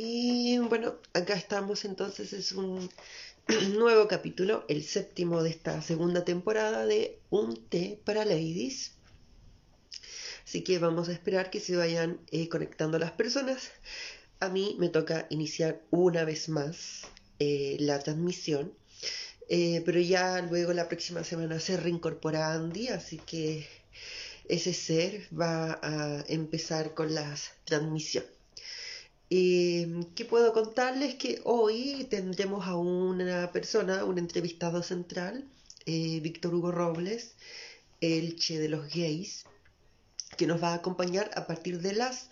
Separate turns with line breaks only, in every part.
Y bueno, acá estamos entonces, es un nuevo capítulo, el séptimo de esta segunda temporada de Un té para ladies. Así que vamos a esperar que se vayan eh, conectando las personas. A mí me toca iniciar una vez más eh, la transmisión, eh, pero ya luego la próxima semana se reincorpora Andy, así que ese ser va a empezar con las transmisiones. Eh, ¿Qué puedo contarles? Que hoy tendremos a una persona, un entrevistado central, eh, Víctor Hugo Robles, el Che de los Gays, que nos va a acompañar a partir de las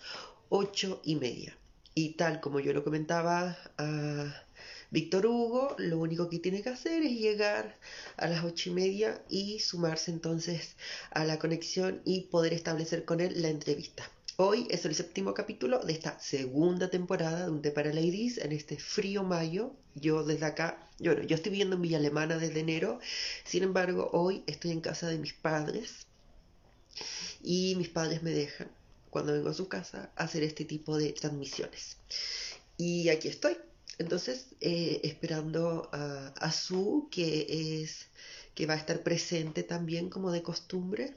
ocho y media. Y tal como yo lo comentaba a Víctor Hugo, lo único que tiene que hacer es llegar a las ocho y media y sumarse entonces a la conexión y poder establecer con él la entrevista. Hoy es el séptimo capítulo de esta segunda temporada de Un Té para Ladies en este frío mayo. Yo desde acá, yo, yo estoy viviendo en Villa Alemana desde enero, sin embargo hoy estoy en casa de mis padres y mis padres me dejan, cuando vengo a su casa, hacer este tipo de transmisiones. Y aquí estoy, entonces eh, esperando a, a Su, que es que va a estar presente también como de costumbre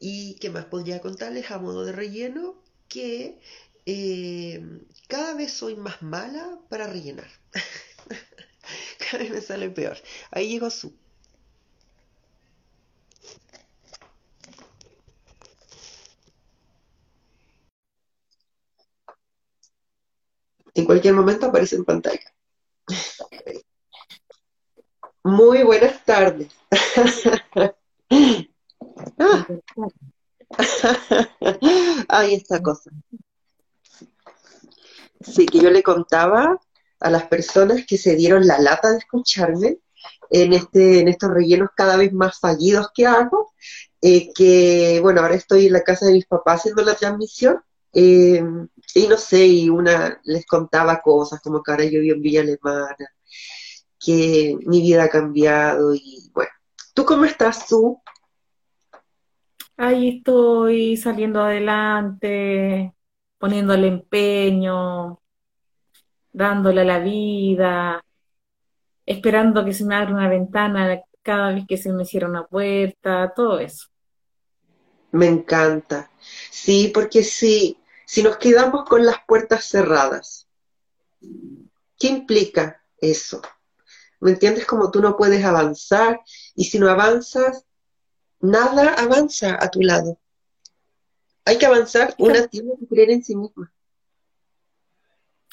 y qué más podría contarles a modo de relleno que eh, cada vez soy más mala para rellenar. cada vez me sale peor. Ahí llegó su. En cualquier momento aparece en pantalla. Muy buenas tardes. Ah. Ay, esta cosa. Sí, que yo le contaba a las personas que se dieron la lata de escucharme en, este, en estos rellenos cada vez más fallidos que hago, eh, que, bueno, ahora estoy en la casa de mis papás haciendo la transmisión, eh, y no sé, y una les contaba cosas como que ahora yo vivo en Villa Alemana, que mi vida ha cambiado, y bueno, ¿tú cómo estás tú?
Ahí estoy saliendo adelante, poniéndole empeño, dándole la vida, esperando que se me abra una ventana cada vez que se me cierra una puerta, todo eso.
Me encanta. Sí, porque si, si nos quedamos con las puertas cerradas, ¿qué implica eso? ¿Me entiendes? Como tú no puedes avanzar y si no avanzas, nada avanza a tu lado. Hay que avanzar, una tiene que creer en sí misma.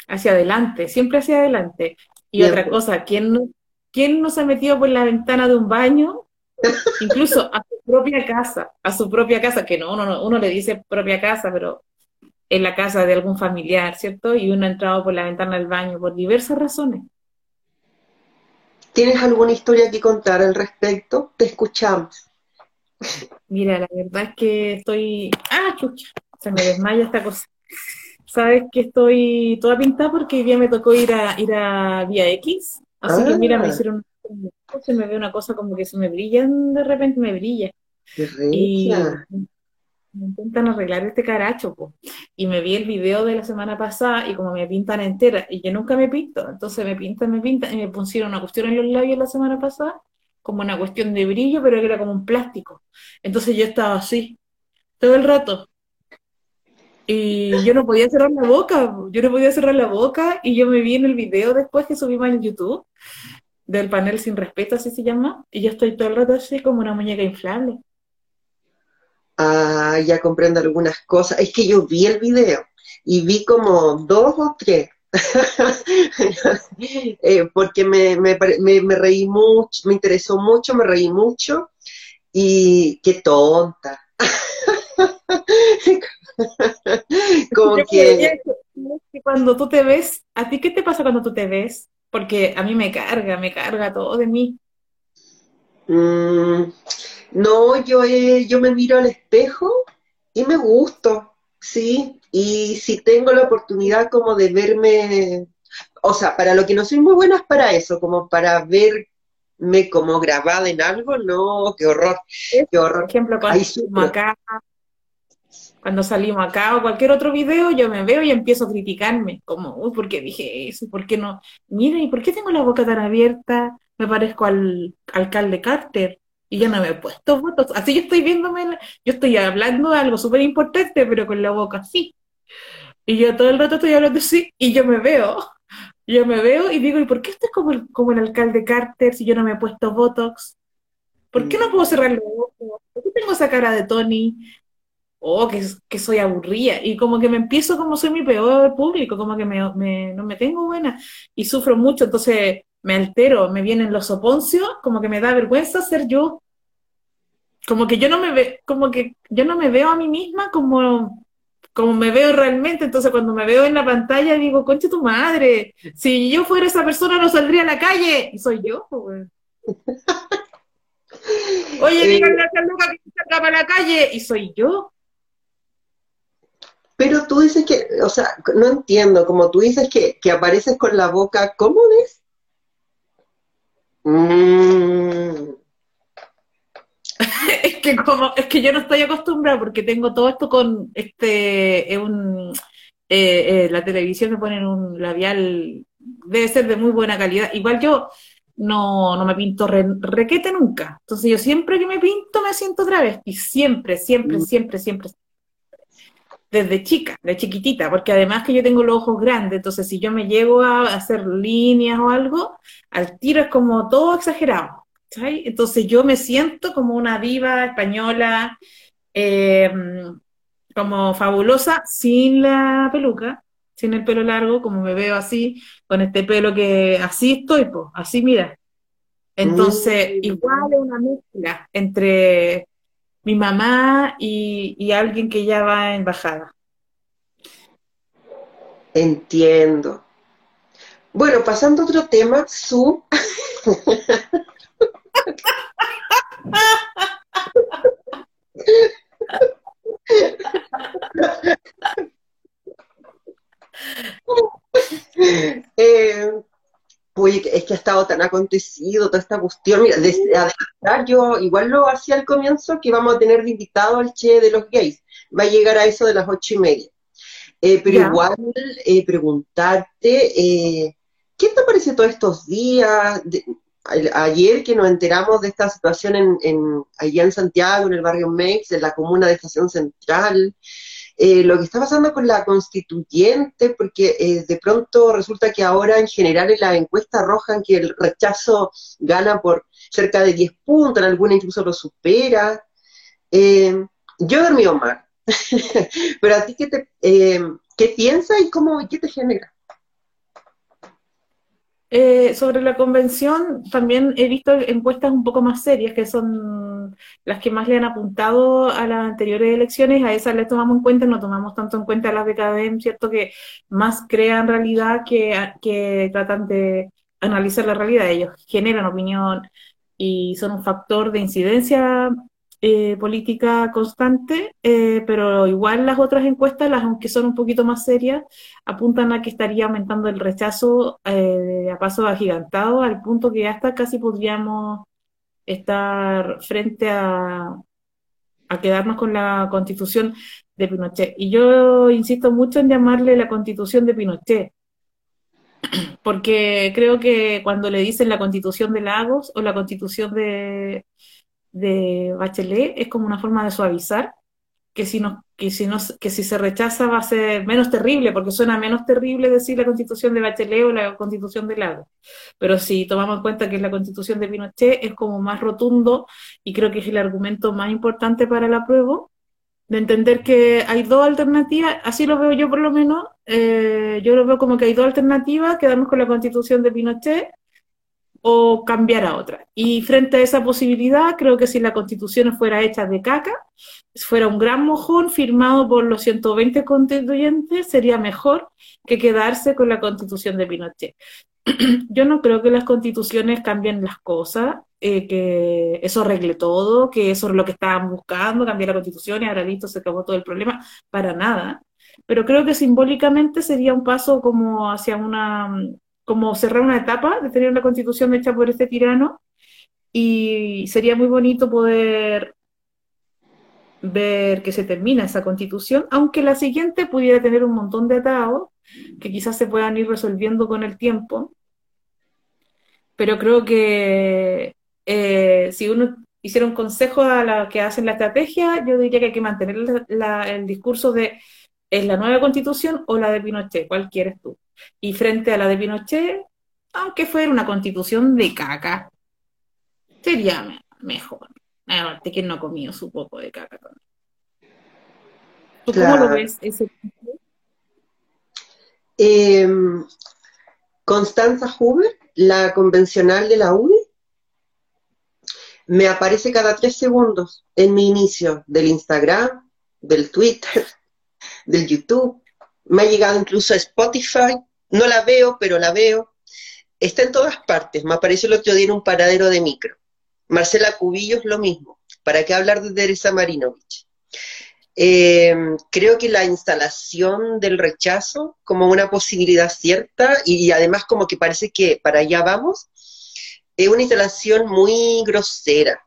Hacia adelante, siempre hacia adelante. Y otra cosa, ¿quién no, ¿quién no se ha metido por la ventana de un baño? Incluso a su propia casa, a su propia casa, que no, uno, uno le dice propia casa, pero en la casa de algún familiar, ¿cierto? Y uno ha entrado por la ventana del baño por diversas razones.
¿Tienes alguna historia que contar al respecto? Te escuchamos.
Mira, la verdad es que estoy. ¡Ah, chucha! Se me desmaya esta cosa. Sabes que estoy toda pintada porque hoy día me tocó ir a ir a Vía X. Así que mira, me ah. hicieron. Se me ve una cosa como que se me brillan, de repente me brilla.
Qué y
me intentan arreglar este caracho, po. y me vi el video de la semana pasada y como me pintan entera, y yo nunca me pinto, entonces me pintan, me pintan, y me pusieron una cuestión en los labios la semana pasada, como una cuestión de brillo, pero era como un plástico. Entonces yo estaba así, todo el rato. Y yo no podía cerrar la boca, yo no podía cerrar la boca y yo me vi en el video después que subimos en YouTube del panel Sin Respeto, así se llama, y yo estoy todo el rato así como una muñeca inflable.
Ah, ya comprendo algunas cosas. Es que yo vi el video y vi como dos o tres Eh, porque me, me, me, reí mucho, me interesó mucho, me reí mucho y qué tonta.
Como que... Cuando tú te ves, ¿a ti qué te pasa cuando tú te ves? Porque a mí me carga, me carga todo de mí.
Mm, no, yo, eh, yo me miro al espejo y me gusto, sí, y si tengo la oportunidad como de verme, o sea, para lo que no soy muy buena es para eso, como para verme como grabada en algo, no, qué horror, qué horror.
Por ejemplo, con acá. Cuando salimos acá o cualquier otro video, yo me veo y empiezo a criticarme, como, uy, ¿por qué dije eso? ¿Por qué no? Mira, ¿y por qué tengo la boca tan abierta? Me parezco al alcalde Carter y yo no me he puesto votos. Así yo estoy viéndome, yo estoy hablando de algo súper importante, pero con la boca así. Y yo todo el rato estoy hablando así y yo me veo. Yo me veo y digo, ¿y por qué estoy como el, como el alcalde Carter si yo no me he puesto Botox? ¿Por qué no puedo cerrar los ojos? ¿Por qué tengo esa cara de Tony? Oh, que, que soy aburrida. Y como que me empiezo como soy mi peor público, como que me, me, no me tengo buena y sufro mucho, entonces me altero, me vienen los oponcios, como que me da vergüenza ser yo. Como que yo no me ve, como que yo no me veo a mí misma como como me veo realmente, entonces cuando me veo en la pantalla digo, concha tu madre, si yo fuera esa persona no saldría a la calle, y soy yo, pues. Oye, eh, díganle a que salga para la calle, y soy yo.
Pero tú dices que, o sea, no entiendo, como tú dices que, que apareces con la boca, ¿cómo ves?
Mmm es que como, es que yo no estoy acostumbrada porque tengo todo esto con este, un, eh, eh, la televisión me ponen un labial, debe ser de muy buena calidad. Igual yo no, no me pinto requete nunca. Entonces yo siempre que me pinto me siento otra vez. Y siempre, siempre, mm. siempre, siempre. Desde chica, de chiquitita, porque además que yo tengo los ojos grandes, entonces si yo me llego a hacer líneas o algo, al tiro es como todo exagerado. Entonces yo me siento como una diva española, eh, como fabulosa, sin la peluca, sin el pelo largo, como me veo así, con este pelo que así estoy, pues, así mira. Entonces, mm. igual es una mezcla entre mi mamá y, y alguien que ya va en bajada.
Entiendo. Bueno, pasando a otro tema, su eh, es que ha estado tan acontecido toda esta cuestión. Mira, desde adelantar, yo igual lo hacía al comienzo que vamos a tener de invitado al Che de los gays. Va a llegar a eso de las ocho y media. Eh, pero igual eh, preguntarte, eh, ¿qué te parece todos estos días? ayer que nos enteramos de esta situación en, en, allá en Santiago, en el barrio Mex, en la comuna de Estación Central, eh, lo que está pasando con la constituyente, porque eh, de pronto resulta que ahora en general en la encuesta arrojan que el rechazo gana por cerca de 10 puntos, en alguna incluso lo supera. Eh, yo he dormido mal, pero a ti, ¿qué, te, ¿qué piensas y cómo, qué te genera?
Eh, sobre la convención, también he visto encuestas un poco más serias, que son las que más le han apuntado a las anteriores elecciones, a esas les tomamos en cuenta, no tomamos tanto en cuenta las de CADEM, ¿cierto? Que más crean realidad que, que tratan de analizar la realidad. Ellos generan opinión y son un factor de incidencia eh, política constante, eh, pero igual las otras encuestas, las aunque son un poquito más serias, apuntan a que estaría aumentando el rechazo eh, a paso agigantado, al punto que hasta casi podríamos estar frente a, a quedarnos con la constitución de Pinochet. Y yo insisto mucho en llamarle la constitución de Pinochet, porque creo que cuando le dicen la constitución de Lagos o la constitución de de Bachelet es como una forma de suavizar, que si, no, que, si no, que si se rechaza va a ser menos terrible, porque suena menos terrible decir la constitución de Bachelet o la constitución de Lago. Pero si tomamos en cuenta que es la constitución de Pinochet, es como más rotundo y creo que es el argumento más importante para el apruebo, de entender que hay dos alternativas, así lo veo yo por lo menos, eh, yo lo veo como que hay dos alternativas, quedamos con la constitución de Pinochet o cambiar a otra. Y frente a esa posibilidad, creo que si la constitución fuera hecha de caca, fuera un gran mojón firmado por los 120 constituyentes, sería mejor que quedarse con la constitución de Pinochet. Yo no creo que las constituciones cambien las cosas, eh, que eso arregle todo, que eso es lo que estaban buscando, cambiar la constitución y ahora listo, se acabó todo el problema, para nada. Pero creo que simbólicamente sería un paso como hacia una como cerrar una etapa de tener una constitución hecha por este tirano y sería muy bonito poder ver que se termina esa constitución, aunque la siguiente pudiera tener un montón de atados que quizás se puedan ir resolviendo con el tiempo. Pero creo que eh, si uno hiciera un consejo a la que hacen la estrategia, yo diría que hay que mantener el discurso de ¿es la nueva constitución o la de Pinochet? ¿Cuál quieres tú? Y frente a la de Pinochet, aunque fuera una constitución de caca, sería mejor. Aparte que no ha comido su poco de caca ¿Tú cómo lo ves ese
eh, Constanza Huber, la convencional de la UNI, me aparece cada tres segundos en mi inicio del Instagram, del Twitter, del YouTube. Me ha llegado incluso a Spotify. No la veo, pero la veo. Está en todas partes. Me apareció el otro día en un paradero de micro. Marcela Cubillos lo mismo. ¿Para qué hablar de Teresa Marinovich? Eh, creo que la instalación del rechazo como una posibilidad cierta y, además como que parece que para allá vamos, es una instalación muy grosera,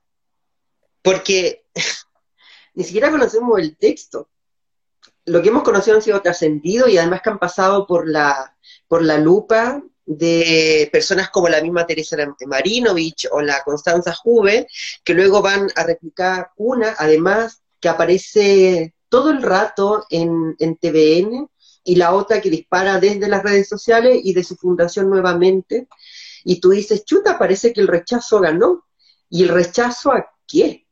porque ni siquiera conocemos el texto. Lo que hemos conocido han sido trascendidos y además que han pasado por la, por la lupa de personas como la misma Teresa Marinovich o la Constanza Juve, que luego van a replicar una, además, que aparece todo el rato en, en TVN, y la otra que dispara desde las redes sociales y de su fundación nuevamente. Y tú dices, chuta, parece que el rechazo ganó. ¿Y el rechazo a qué?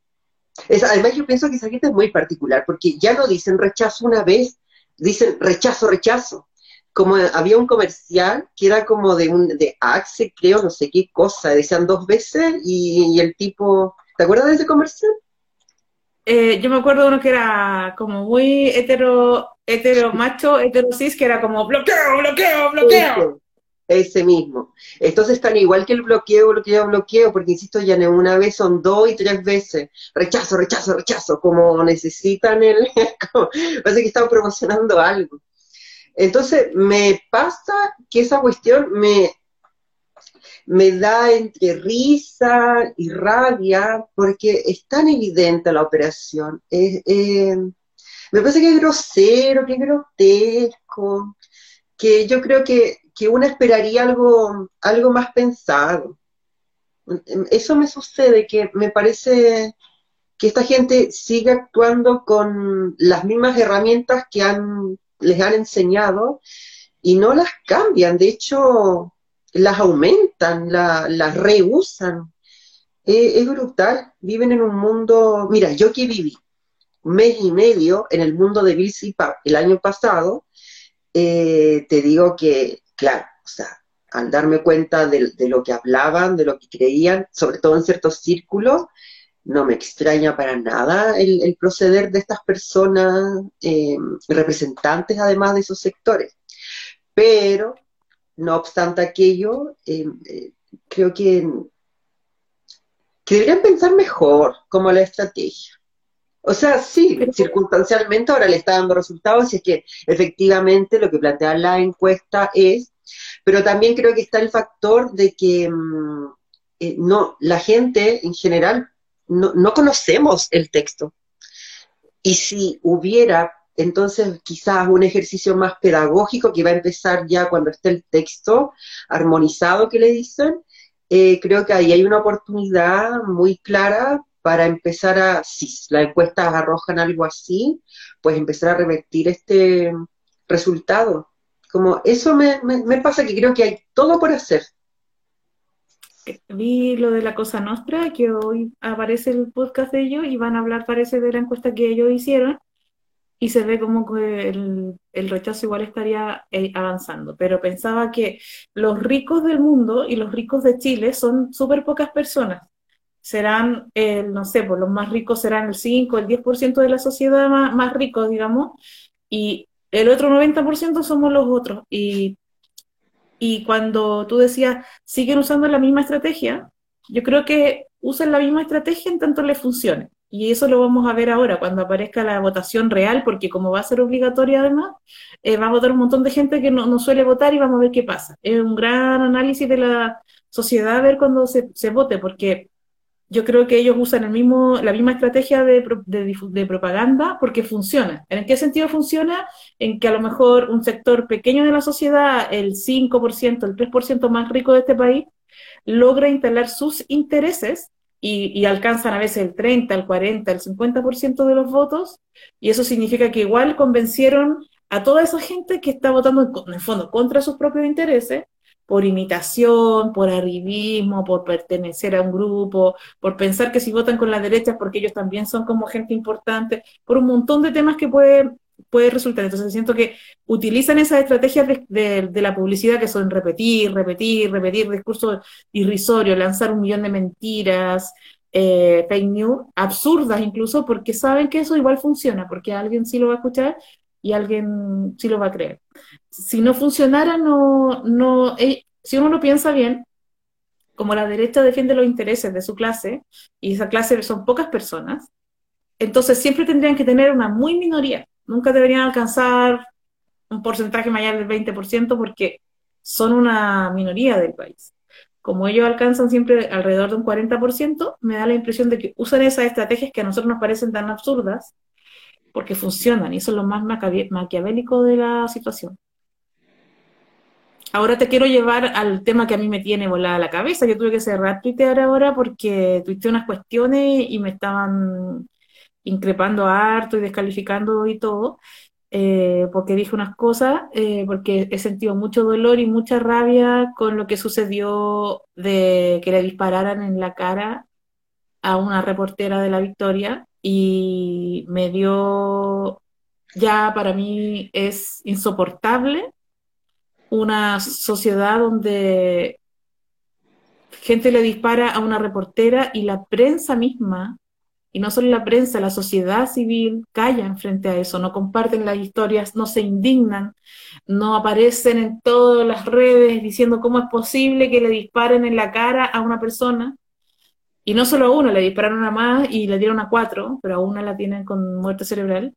Es, además, yo pienso que esa gente es muy particular, porque ya no dicen rechazo una vez, dicen rechazo, rechazo como había un comercial que era como de un de Axe, creo, no sé qué cosa, decían dos veces y, el tipo, ¿te acuerdas de ese comercial?
Eh, yo me acuerdo de uno que era como muy hetero, hetero macho, hetero cis, que era como bloqueo, bloqueo, bloqueo.
Ese, mismo. Entonces están igual que el bloqueo, bloqueo, bloqueo, porque insisto, ya no una vez son dos y tres veces. Rechazo, rechazo, rechazo, como necesitan el... parece que están promocionando algo. Entonces, me pasa que esa cuestión me, me da entre risa y rabia porque es tan evidente la operación. Eh, me parece que es grosero, que es grotesco, que yo creo que, que uno esperaría algo, algo más pensado. Eso me sucede, que me parece que esta gente sigue actuando con las mismas herramientas que han les han enseñado y no las cambian, de hecho las aumentan, las reusan. es brutal, viven en un mundo, mira, yo que viví un mes y medio en el mundo de Bill el año pasado, eh, te digo que, claro, o sea, al darme cuenta de, lo que hablaban, de lo que creían, sobre todo en ciertos círculos, no me extraña para nada el, proceder de estas personas, eh, representantes además de esos sectores. Pero, no obstante aquello, eh, eh, creo que, que deberían pensar mejor como la estrategia. O sea, sí, circunstancialmente ahora le está dando resultados y es que efectivamente lo que plantea la encuesta es, pero también creo que está el factor de que mm, no, la gente en general no, conocemos el texto. Y si hubiera entonces, quizás un ejercicio más pedagógico que va a empezar ya cuando esté el texto armonizado que le dicen, eh, creo que ahí hay una oportunidad muy clara para empezar a, si las encuestas arrojan algo así, pues empezar a revertir este resultado. Como eso me, pasa que creo que hay todo por hacer
vi lo de la Cosa Nostra, que hoy aparece el podcast de ellos y van a hablar, parece, de la encuesta que ellos hicieron y se ve como que el, rechazo igual estaría eh, avanzando. Pero pensaba que los ricos del mundo y los ricos de Chile son súper pocas personas. Serán, no sé, pues los más ricos serán el 5, el 10% de la sociedad más, más ricos, digamos, y el otro 90% somos los otros. Y y cuando tú decías, siguen usando la misma estrategia, yo creo que usan la misma estrategia en tanto les funcione. Y eso lo vamos a ver ahora, cuando aparezca la votación real, porque como va a ser obligatoria además, eh, va a votar un montón de gente que no, suele votar y vamos a ver qué pasa. Es un gran análisis de la sociedad a ver cuando se, se vote, porque yo creo que ellos usan el mismo, la misma estrategia de, de, de, propaganda porque funciona. ¿En qué sentido funciona? En que a lo mejor un sector pequeño de la sociedad, el 5%, el 3% más rico de este país, logra instalar sus intereses y, y, alcanzan a veces el 30, el 40, el 50% de los votos, y eso significa que igual convencieron a toda esa gente que está votando en el fondo contra sus propios intereses, por imitación, por arribismo, por pertenecer a un grupo, por pensar que si votan con la derecha es porque ellos también son como gente importante, por un montón de temas que puede, puede resultar. Entonces siento que utilizan esas estrategias de, de, la publicidad que son repetir, repetir, repetir discursos irrisorios, lanzar un millón de mentiras, eh, fake news, absurdas incluso, porque saben que eso igual funciona, porque alguien sí lo va a escuchar y alguien sí lo va a creer. Si no funcionara, no, no, eh, si uno lo piensa bien, como la derecha defiende los intereses de su clase, y esa clase son pocas personas, entonces siempre tendrían que tener una muy minoría, nunca deberían alcanzar un porcentaje mayor del 20% porque son una minoría del país. Como ellos alcanzan siempre alrededor de un 40%, me da la impresión de que usan esas estrategias que a nosotros nos parecen tan absurdas porque funcionan y eso es lo más maquiavélico de la situación. Ahora te quiero llevar al tema que a mí me tiene volada la cabeza. Yo tuve que cerrar Twitter ahora porque tuiteé unas cuestiones y me estaban increpando harto y descalificando y todo, eh, porque dije unas cosas, eh, porque he sentido mucho dolor y mucha rabia con lo que sucedió de que le dispararan en la cara a una reportera de la Victoria y me dio, ya para mí es insoportable una sociedad donde gente le dispara a una reportera y la prensa misma, y no solo la prensa, la sociedad civil callan frente a eso, no comparten las historias, no se indignan, no aparecen en todas las redes diciendo cómo es posible que le disparen en la cara a una persona y no solo a una, le dispararon a más y le dieron a cuatro, pero a una la tienen con muerte cerebral.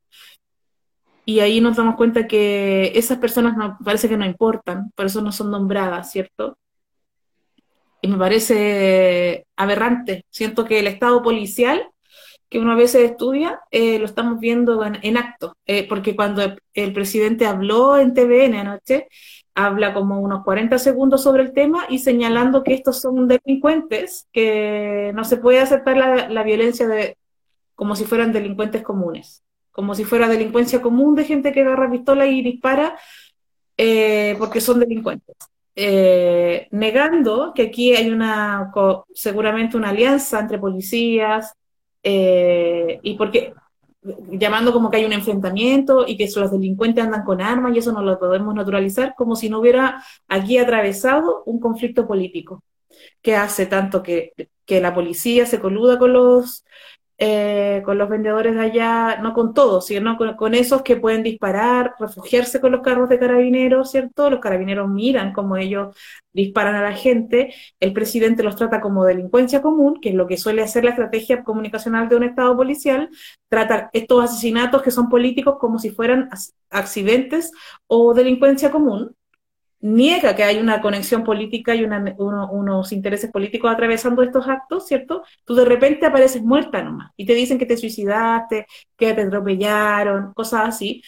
Y ahí nos damos cuenta que esas personas no, parece que no importan, por eso no son nombradas, ¿cierto? Y me parece aberrante. Siento que el estado policial que uno a veces estudia, eh, lo estamos viendo en, acto, eh, porque cuando el presidente habló en TVN anoche, habla como unos 40 segundos sobre el tema y señalando que estos son delincuentes, que no se puede aceptar la, violencia de, como si fueran delincuentes comunes, como si fuera delincuencia común de gente que agarra pistola y dispara eh, porque son delincuentes. Eh, negando que aquí hay una seguramente una alianza entre policías eh, y porque llamando como que hay un enfrentamiento y que los delincuentes andan con armas y eso no lo podemos naturalizar como si no hubiera aquí atravesado un conflicto político que hace tanto que, que la policía se coluda con los eh, con los vendedores de allá, no con todos, sino con, esos que pueden disparar, refugiarse con los carros de carabineros, ¿cierto? Los carabineros miran cómo ellos disparan a la gente, el presidente los trata como delincuencia común, que es lo que suele hacer la estrategia comunicacional de un Estado policial, trata estos asesinatos que son políticos como si fueran accidentes o delincuencia común, niega que hay una conexión política y unos intereses políticos atravesando estos actos, ¿cierto? Tú de repente apareces muerta nomás y te dicen que te suicidaste, que te atropellaron, cosas así.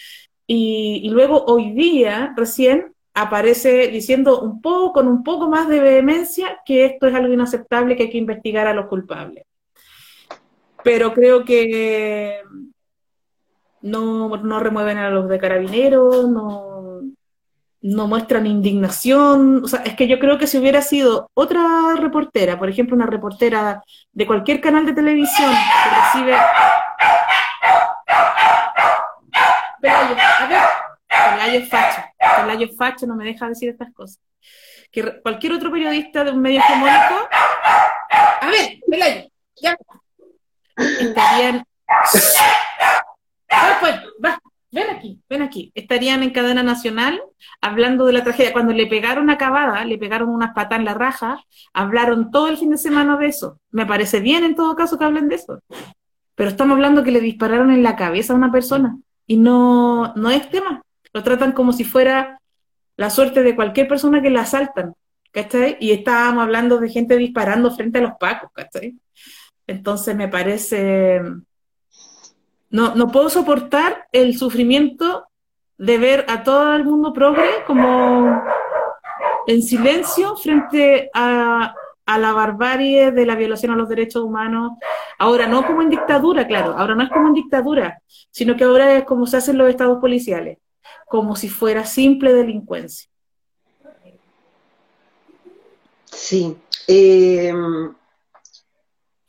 Y, luego hoy día, recién, aparece diciendo un poco, con un poco más de vehemencia, que esto es algo inaceptable, que hay que investigar a los culpables. Pero creo que no, no remueven a los de carabineros, no, no muestran indignación. O sea, es que yo creo que si hubiera sido otra reportera, por ejemplo, una reportera de cualquier canal de televisión que recibe. Pelayo, a ver, Pelayo es facho. Pelayo es facho, no me deja decir estas cosas. Que cualquier otro periodista de un medio hegemónico. A ver, Pelayo, ya. Estarían. pues, va, ven aquí, ven aquí. Estarían en cadena nacional hablando de la tragedia. Cuando le pegaron a le pegaron unas patas en la raja, hablaron todo el fin de semana de eso. Me parece bien en todo caso que hablen de eso. Pero estamos hablando que le dispararon en la cabeza a una persona y no, no es tema. Lo tratan como si fuera la suerte de cualquier persona que la asaltan, ¿cachai? Y estábamos hablando de gente disparando frente a los pacos, ¿cachai? Entonces me parece, no, no puedo soportar el sufrimiento de ver a todo el mundo progre como en silencio frente a, a la barbarie de la violación a los derechos humanos. Ahora no como en dictadura, claro, ahora no es como en dictadura, sino que ahora es como se hacen los estados policiales, como si fuera simple delincuencia.
Sí. Eh,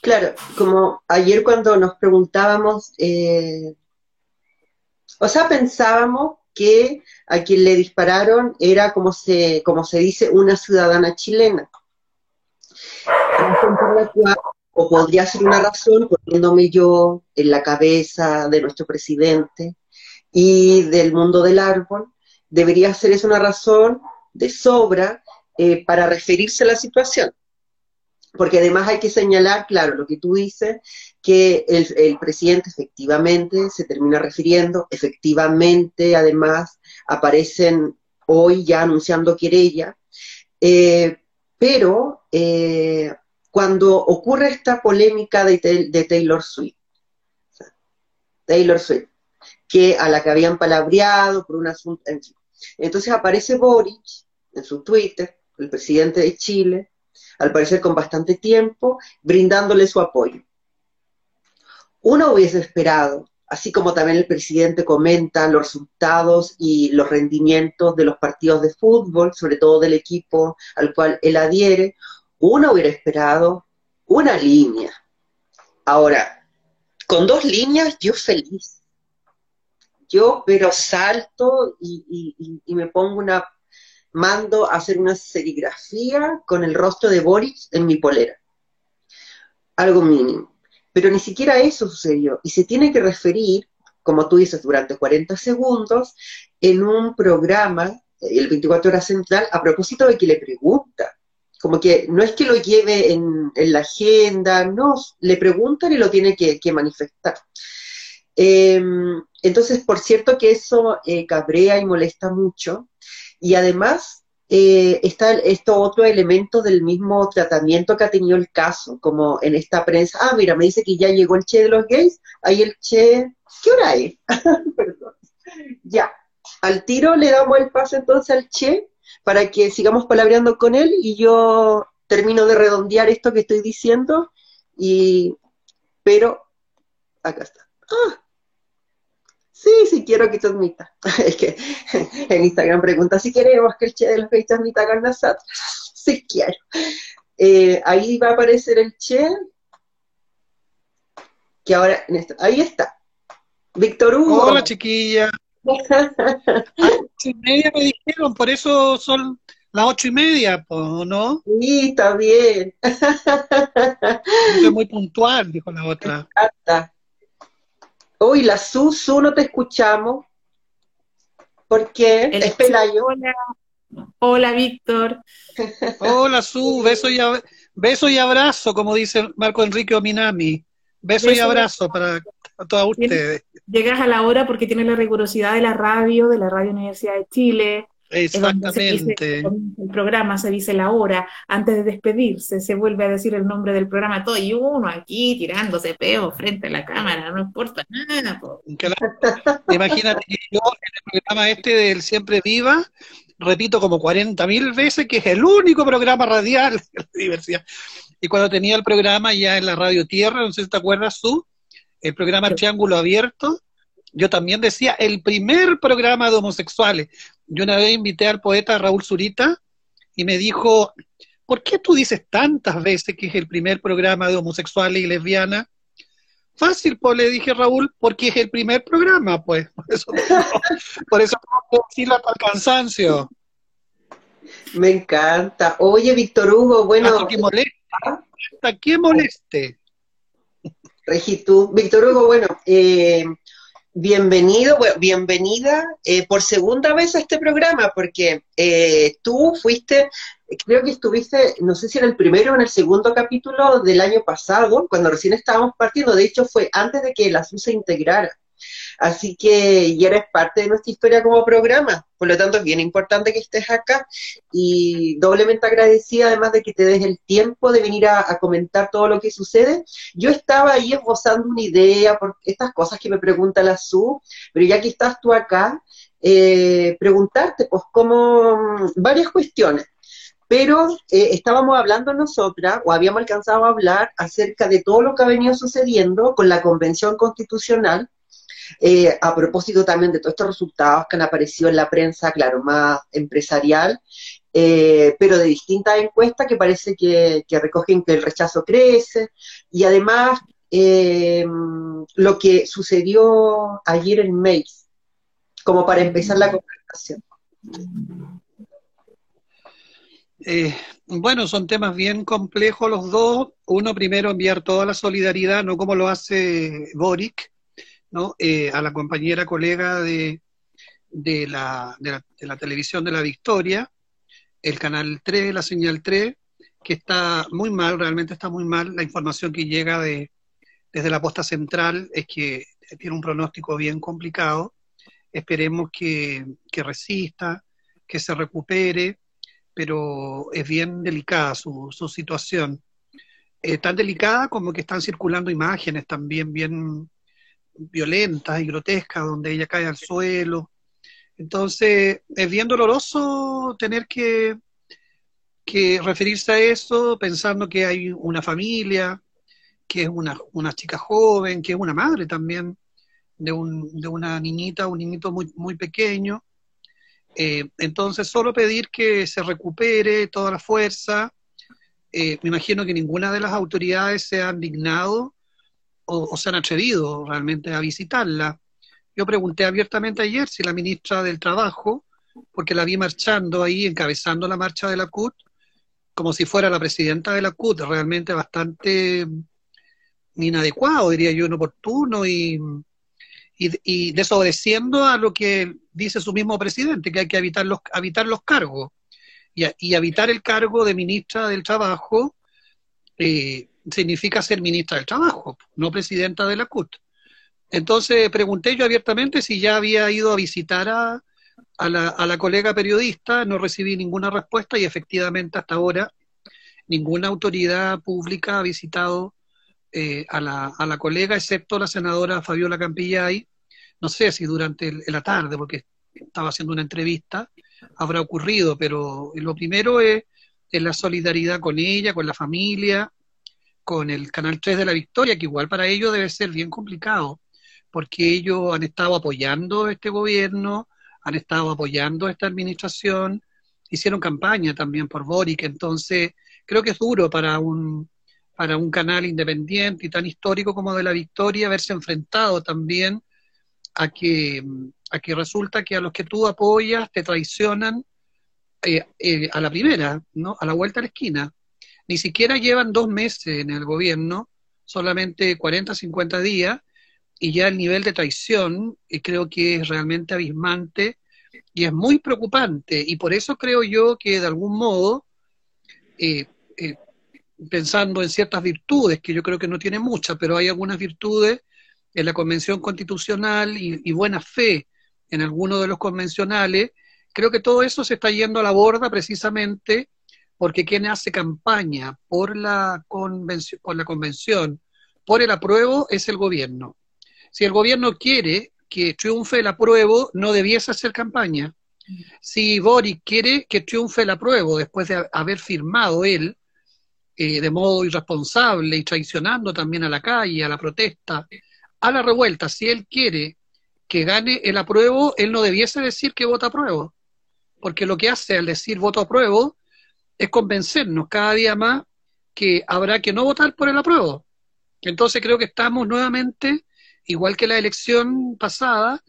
claro, como ayer cuando nos preguntábamos, eh, o sea, pensábamos que a quien le dispararon era, como se, como se dice, una ciudadana chilena. o podría ser una razón, poniéndome yo en la cabeza de nuestro presidente y del mundo del árbol, debería ser eso una razón de sobra eh, para referirse a la situación. Porque además hay que señalar, claro, lo que tú dices, que el, presidente efectivamente se termina refiriendo, efectivamente además aparecen hoy ya anunciando querella, eh, pero eh, cuando ocurre esta polémica de, Taylor Swift, Taylor Swift, que a la que habían palabreado por un asunto, entonces aparece Boric en su Twitter el presidente de Chile, al parecer con bastante tiempo, brindándole su apoyo. Uno hubiese esperado, así como también el presidente comenta los resultados y los rendimientos de los partidos de fútbol, sobre todo del equipo al cual él adhiere, uno hubiera esperado una línea. Ahora, con dos líneas yo feliz. Yo pero salto y, me pongo una mando a hacer una serigrafía con el rostro de Boris en mi polera. Algo mínimo. Pero ni siquiera eso sucedió. Y se tiene que referir, como tú dices, durante 40 segundos, en un programa, el 24 horas central, a propósito de que le pregunta. Como que no es que lo lleve en, la agenda, no, le preguntan y lo tiene que, manifestar. Em, entonces, por cierto que eso eh, cabrea y molesta mucho, y además eh, está esto otro elemento del mismo tratamiento que ha tenido el caso, como en esta prensa, ah, mira, me dice que ya llegó el Che de los gays, ahí el Che, ¿qué hora es? Perdón. Ya, al tiro le damos el paso entonces al Che para que sigamos palabreando con él y yo termino de redondear esto que estoy diciendo y, pero, acá está. Ah, Sí, sí quiero que transmita. Es que en Instagram pregunta si queremos que el Che de los Gays transmita con nosotros. Sí quiero. Eh, ahí va a aparecer el Che. Que ahora, ahí está. Víctor Hugo.
Hola, chiquilla. ocho y media me dijeron, por eso son las ocho y media, ¿no?
Sí, está bien.
Soy muy puntual, dijo la otra.
Uy, la Su, Su, no te escuchamos. ¿Por qué? es Pelayo.
Hola, Víctor.
Hola, Su, beso y, beso y abrazo, como dice Marco Enrique Ominami. Beso, y abrazo para todos ustedes.
Llegas a la hora porque tiene la rigurosidad de la radio, de la Radio Universidad de Chile,
Exactamente.
el programa se dice la hora, antes de despedirse se vuelve a decir el nombre del programa todo y uno aquí tirándose peo frente a la cámara, no importa nada.
Imagínate que yo en el programa este del Siempre Viva repito como 40 mil veces que es el único programa radial de la diversidad. Y cuando tenía el programa ya en la Radio Tierra, no sé si te acuerdas tú, el programa Triángulo Abierto, yo también decía el primer programa de homosexuales. Yo una vez invité al poeta Raúl Zurita y me dijo, ¿por qué tú dices tantas veces que es el primer programa de homosexuales y lesbianas? Fácil, pues le dije Raúl, porque es el primer programa, pues. Por eso, por eso puedo decirlo hasta el cansancio.
Me encanta. Oye, Víctor Hugo, bueno.
Hasta que moleste. Hasta que moleste.
Regitú. Víctor Hugo, bueno, eh, bienvenido, bienvenida eh, por segunda vez a este programa, porque eh, tú fuiste, creo que estuviste, no sé si en el primero o en el segundo capítulo del año pasado, cuando recién estábamos partiendo, de hecho fue antes de que la SU se integrara. Así que ya eres parte de nuestra historia como programa. Por lo tanto, es bien importante que estés acá y doblemente agradecida además de que te des el tiempo de venir a, comentar todo lo que sucede. Yo estaba ahí esbozando una idea por estas cosas que me pregunta la SU, pero ya que estás tú acá, eh, preguntarte, pues, como varias cuestiones pero eh, estábamos hablando nosotras, o habíamos alcanzado a hablar acerca de todo lo que ha venido sucediendo con la Convención Constitucional, eh, a propósito también de todos estos resultados que han aparecido en la prensa, claro, más empresarial, eh, pero de distintas encuestas que parece que, recogen que el rechazo crece, y además lo que sucedió ayer en Mace, como para empezar la conversación.
Eh, bueno, son temas bien complejos los dos. Uno, primero, enviar toda la solidaridad, no como lo hace Boric, ¿no? Eh, a la compañera colega de, de, la, de, la, televisión de la Victoria, el canal 3, la señal 3, que está muy mal, realmente está muy mal. La información que llega de, desde la posta central es que tiene un pronóstico bien complicado. Esperemos que, que resista, que se recupere pero es bien delicada su, su situación. Eh, tan delicada como que están circulando imágenes también bien violentas y grotescas, donde ella cae al suelo. Entonces, es bien doloroso tener que, que referirse a eso pensando que hay una familia, que es una, una chica joven, que es una madre también de, un, de una niñita, un niñito muy, muy pequeño, eh, entonces, solo pedir que se recupere toda la fuerza. Eh, me imagino que ninguna de las autoridades se han dignado o, se han atrevido realmente a visitarla. Yo pregunté abiertamente ayer si la ministra del Trabajo, porque la vi marchando ahí, encabezando la marcha de la CUT, como si fuera la presidenta de la CUT, realmente bastante inadecuado, diría yo, inoportuno y, y, desobedeciendo a lo que dice su mismo presidente, que hay que evitar los, evitar los cargos. Y, y evitar el cargo de ministra del Trabajo eh, significa ser ministra del Trabajo, no presidenta de la CUT. Entonces pregunté yo abiertamente si ya había ido a visitar a, a, la, a la colega periodista, no recibí ninguna respuesta y efectivamente hasta ahora ninguna autoridad pública ha visitado eh, a, la, a, la, colega, excepto la senadora Fabiola Campillay, no sé si durante la tarde, porque estaba haciendo una entrevista, habrá ocurrido, pero lo primero es, la solidaridad con ella, con la familia, con el Canal 3 de la Victoria, que igual para ellos debe ser bien complicado, porque ellos han estado apoyando este gobierno, han estado apoyando esta administración, hicieron campaña también por Boric, entonces creo que es duro para un, para un canal independiente y tan histórico como de la Victoria haberse enfrentado también a que, a que resulta que a los que tú apoyas te traicionan eh, eh, a la primera, ¿no? A la vuelta a la esquina. Ni siquiera llevan dos meses en el gobierno, solamente 40, 50 días, y ya el nivel de traición eh, creo que es realmente abismante y es muy preocupante. Y por eso creo yo que de algún modo pensando en ciertas virtudes, que yo creo que no tiene muchas, pero hay algunas virtudes en la Convención Constitucional y, buena fe en algunos de los convencionales, creo que todo eso se está yendo a la borda precisamente porque quien hace campaña por la, convención, por la convención, por el apruebo, es el gobierno. Si el gobierno quiere que triunfe el apruebo, no debiese hacer campaña. Si Boric quiere que triunfe el apruebo después de haber firmado él, eh, de modo irresponsable y traicionando también a la calle, a la protesta, a la revuelta. Si él quiere que gane el apruebo, él no debiese decir que vota apruebo, porque lo que hace al decir voto apruebo es convencernos cada día más que habrá que no votar por el apruebo. Entonces creo que estamos nuevamente, igual que la elección pasada,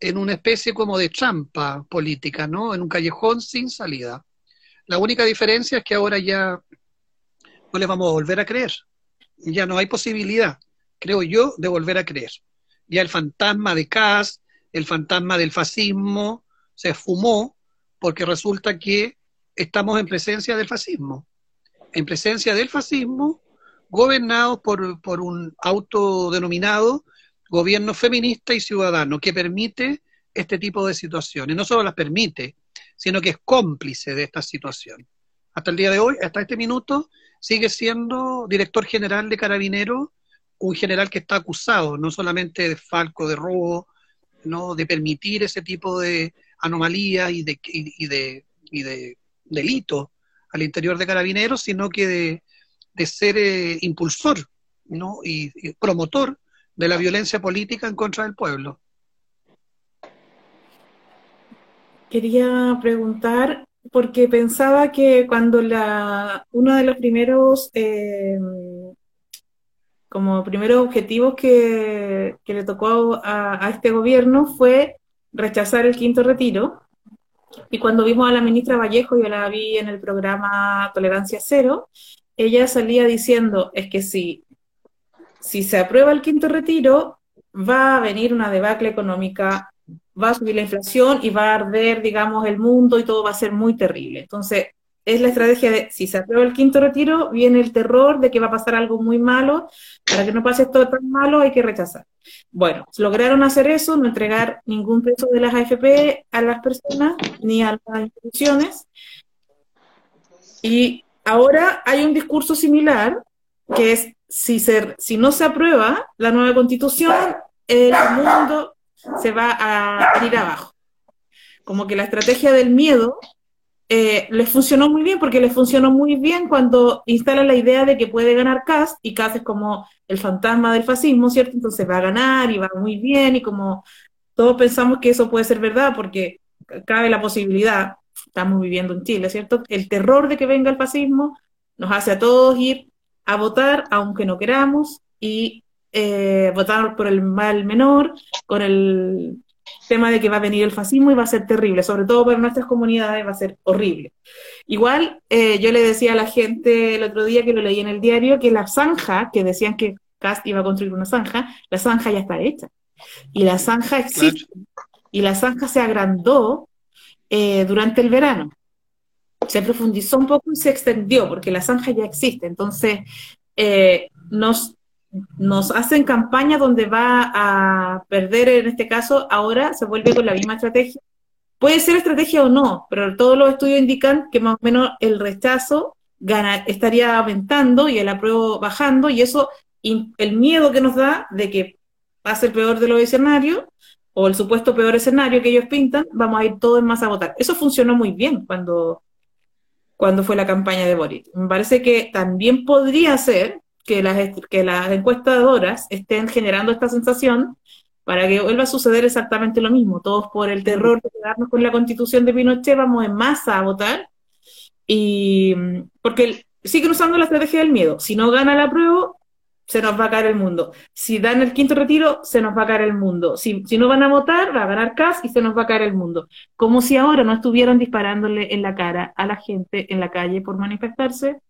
en una especie como de trampa política, ¿no? En un callejón sin salida. La única diferencia es que ahora ya no les vamos a volver a creer. Ya no hay posibilidad, creo yo, de volver a creer. Ya el fantasma de Kass, el fantasma del fascismo, se esfumó porque resulta que estamos en presencia del fascismo. En presencia del fascismo, gobernados por, por un autodenominado gobierno feminista y ciudadano que permite este tipo de situaciones. No solo las permite, sino que es cómplice de esta situación. Hasta el día de hoy, hasta este minuto, sigue siendo director general de Carabineros, un general que está acusado no solamente de falco, de robo, no de permitir ese tipo de anomalías y de, y, de, y de delitos al interior de Carabineros, sino que de, ser eh, impulsor ¿no? y, promotor de la violencia política en contra del pueblo.
Quería preguntar, porque pensaba que cuando la, uno de los primeros, eh, como primeros objetivos que, le tocó a, este gobierno fue rechazar el quinto retiro, y cuando vimos a la ministra Vallejo, yo la vi en el programa Tolerancia Cero, ella salía diciendo, es que si, si se aprueba el quinto retiro, va a venir una debacle económica, va a subir la inflación y va a arder, digamos, el mundo y todo va a ser muy terrible. Entonces, es la estrategia de, si se aprueba el quinto retiro, viene el terror de que va a pasar algo muy malo, para que no pase todo tan malo hay que rechazar. Bueno, lograron hacer eso, no entregar ningún peso de las AFP a las personas ni a las instituciones. Y ahora hay un discurso similar, que es, si, se, si no se aprueba la nueva constitución, el mundo se va a ir abajo. Como que la estrategia del miedo eh, les funcionó muy bien porque les funcionó muy bien cuando instalan la idea de que puede ganar Cast y Cast es como el fantasma del fascismo, ¿cierto? Entonces va a ganar y va muy bien y como todos pensamos que eso puede ser verdad porque cabe la posibilidad, estamos viviendo en Chile, ¿cierto? El terror de que venga el fascismo nos hace a todos ir a votar aunque no queramos y eh, votar por el mal menor, con el tema de que va a venir el fascismo y va a ser terrible, sobre todo para nuestras comunidades va a ser horrible. Igual, eh, yo le decía a la gente el otro día que lo leí en el diario que la zanja, que decían que Cast iba a construir una zanja, la zanja ya está hecha. Y la zanja existe. Y la zanja se agrandó eh, durante el verano. Se profundizó un poco y se extendió, porque la zanja ya existe. Entonces, eh, nos nos hacen campaña donde va a perder, en este caso, ahora se vuelve con la misma estrategia. Puede ser estrategia o no, pero todos los estudios indican que más o menos el rechazo gana, estaría aumentando y el apruebo bajando, y eso, el miedo que nos da de que pase el peor de los escenarios, o el supuesto peor escenario que ellos pintan, vamos a ir todos más a votar. Eso funcionó muy bien cuando, cuando fue la campaña de Boris. Me parece que también podría ser que las, que las encuestadoras estén generando esta sensación para que vuelva a suceder exactamente lo mismo. Todos por el terror de quedarnos con la constitución de Pinochet vamos en masa a votar. Y porque siguen usando la estrategia del miedo. Si no gana la prueba, se nos va a caer el mundo. Si dan el quinto retiro, se nos va a caer el mundo. Si, si no van a votar, va a ganar CAS y se nos va a caer el mundo. Como si ahora no estuvieran disparándole en la cara a la gente en la calle por manifestarse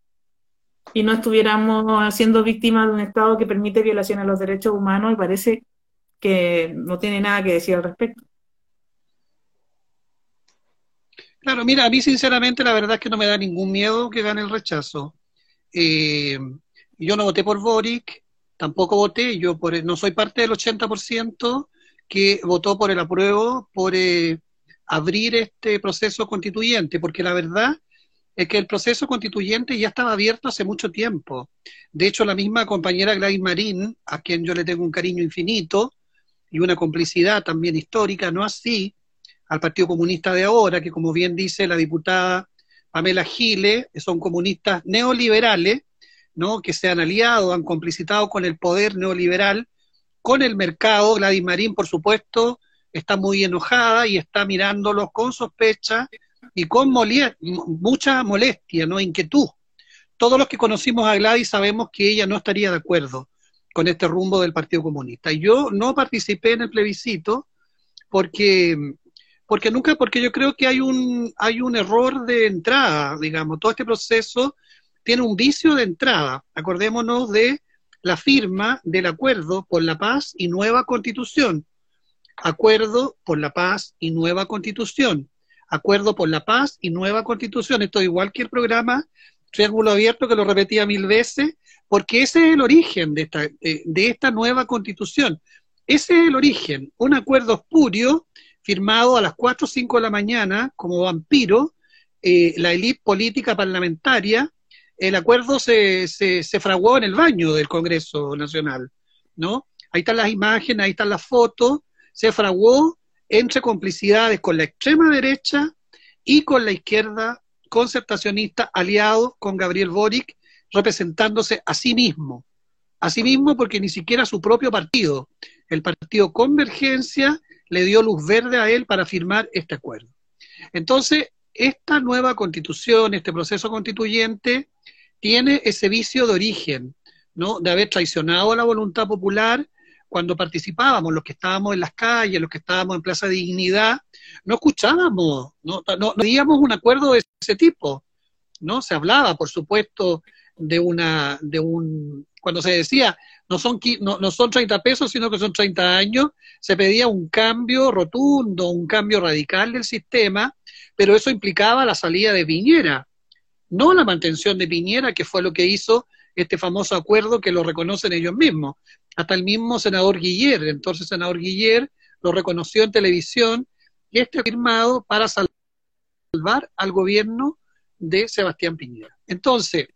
y no estuviéramos siendo víctimas de un Estado que permite violación a los derechos humanos y parece que no tiene nada que decir al respecto.
Claro, mira, a mí sinceramente la verdad es que no me da ningún miedo que gane el rechazo. Eh, yo no voté por Boric, tampoco voté, yo por, no soy parte del 80% que votó por el apruebo, por eh, abrir este proceso constituyente, porque la verdad es que el proceso constituyente ya estaba abierto hace mucho tiempo. De hecho, la misma compañera Gladys Marín, a quien yo le tengo un cariño infinito y una complicidad también histórica, no así al Partido Comunista de ahora, que como bien dice la diputada Pamela Gile, son comunistas neoliberales, ¿no? que se han aliado, han complicitado con el poder neoliberal, con el mercado. Gladys Marín, por supuesto, está muy enojada y está mirándolos con sospecha y con mucha molestia, ¿no? inquietud. Todos los que conocimos a Gladys sabemos que ella no estaría de acuerdo con este rumbo del Partido Comunista. Yo no participé en el plebiscito porque, porque nunca, porque yo creo que hay un, hay un error de entrada, digamos, todo este proceso tiene un vicio de entrada. Acordémonos de la firma del acuerdo por la paz y nueva constitución. Acuerdo por la paz y nueva constitución Acuerdo por la Paz y Nueva Constitución. Esto igual que el programa Triángulo Abierto, que lo repetía mil veces, porque ese es el origen de esta, de esta nueva Constitución. Ese es el origen, un acuerdo espurio firmado a las 4 o 5 de la mañana como vampiro, eh, la élite política parlamentaria, el acuerdo se, se, se, fraguó en el baño del Congreso Nacional, ¿no? Ahí están las imágenes, ahí están las fotos, se fraguó entre complicidades con la extrema derecha y con la izquierda concertacionista aliado con Gabriel Boric, representándose a sí mismo, a sí mismo porque ni siquiera su propio partido, el partido Convergencia, le dio luz verde a él para firmar este acuerdo. Entonces, esta nueva constitución, este proceso constituyente, tiene ese vicio de origen, ¿no? De haber traicionado a la voluntad popular cuando participábamos, los que estábamos en las calles, los que estábamos en Plaza Dignidad, no escuchábamos, no, no, no un acuerdo de ese tipo, ¿no? Se hablaba, por supuesto, de una, de un, cuando se decía, no son, no, no son 30 pesos, sino que son 30 años, se pedía un cambio rotundo, un cambio radical del sistema, pero eso implicaba la salida de Piñera, no la mantención de Piñera, que fue lo que hizo este famoso acuerdo que lo reconocen ellos mismos. Hasta el mismo senador Guiller, entonces senador Guiller, lo reconoció en televisión, y este firmado para salvar al gobierno de Sebastián Piñera. Entonces,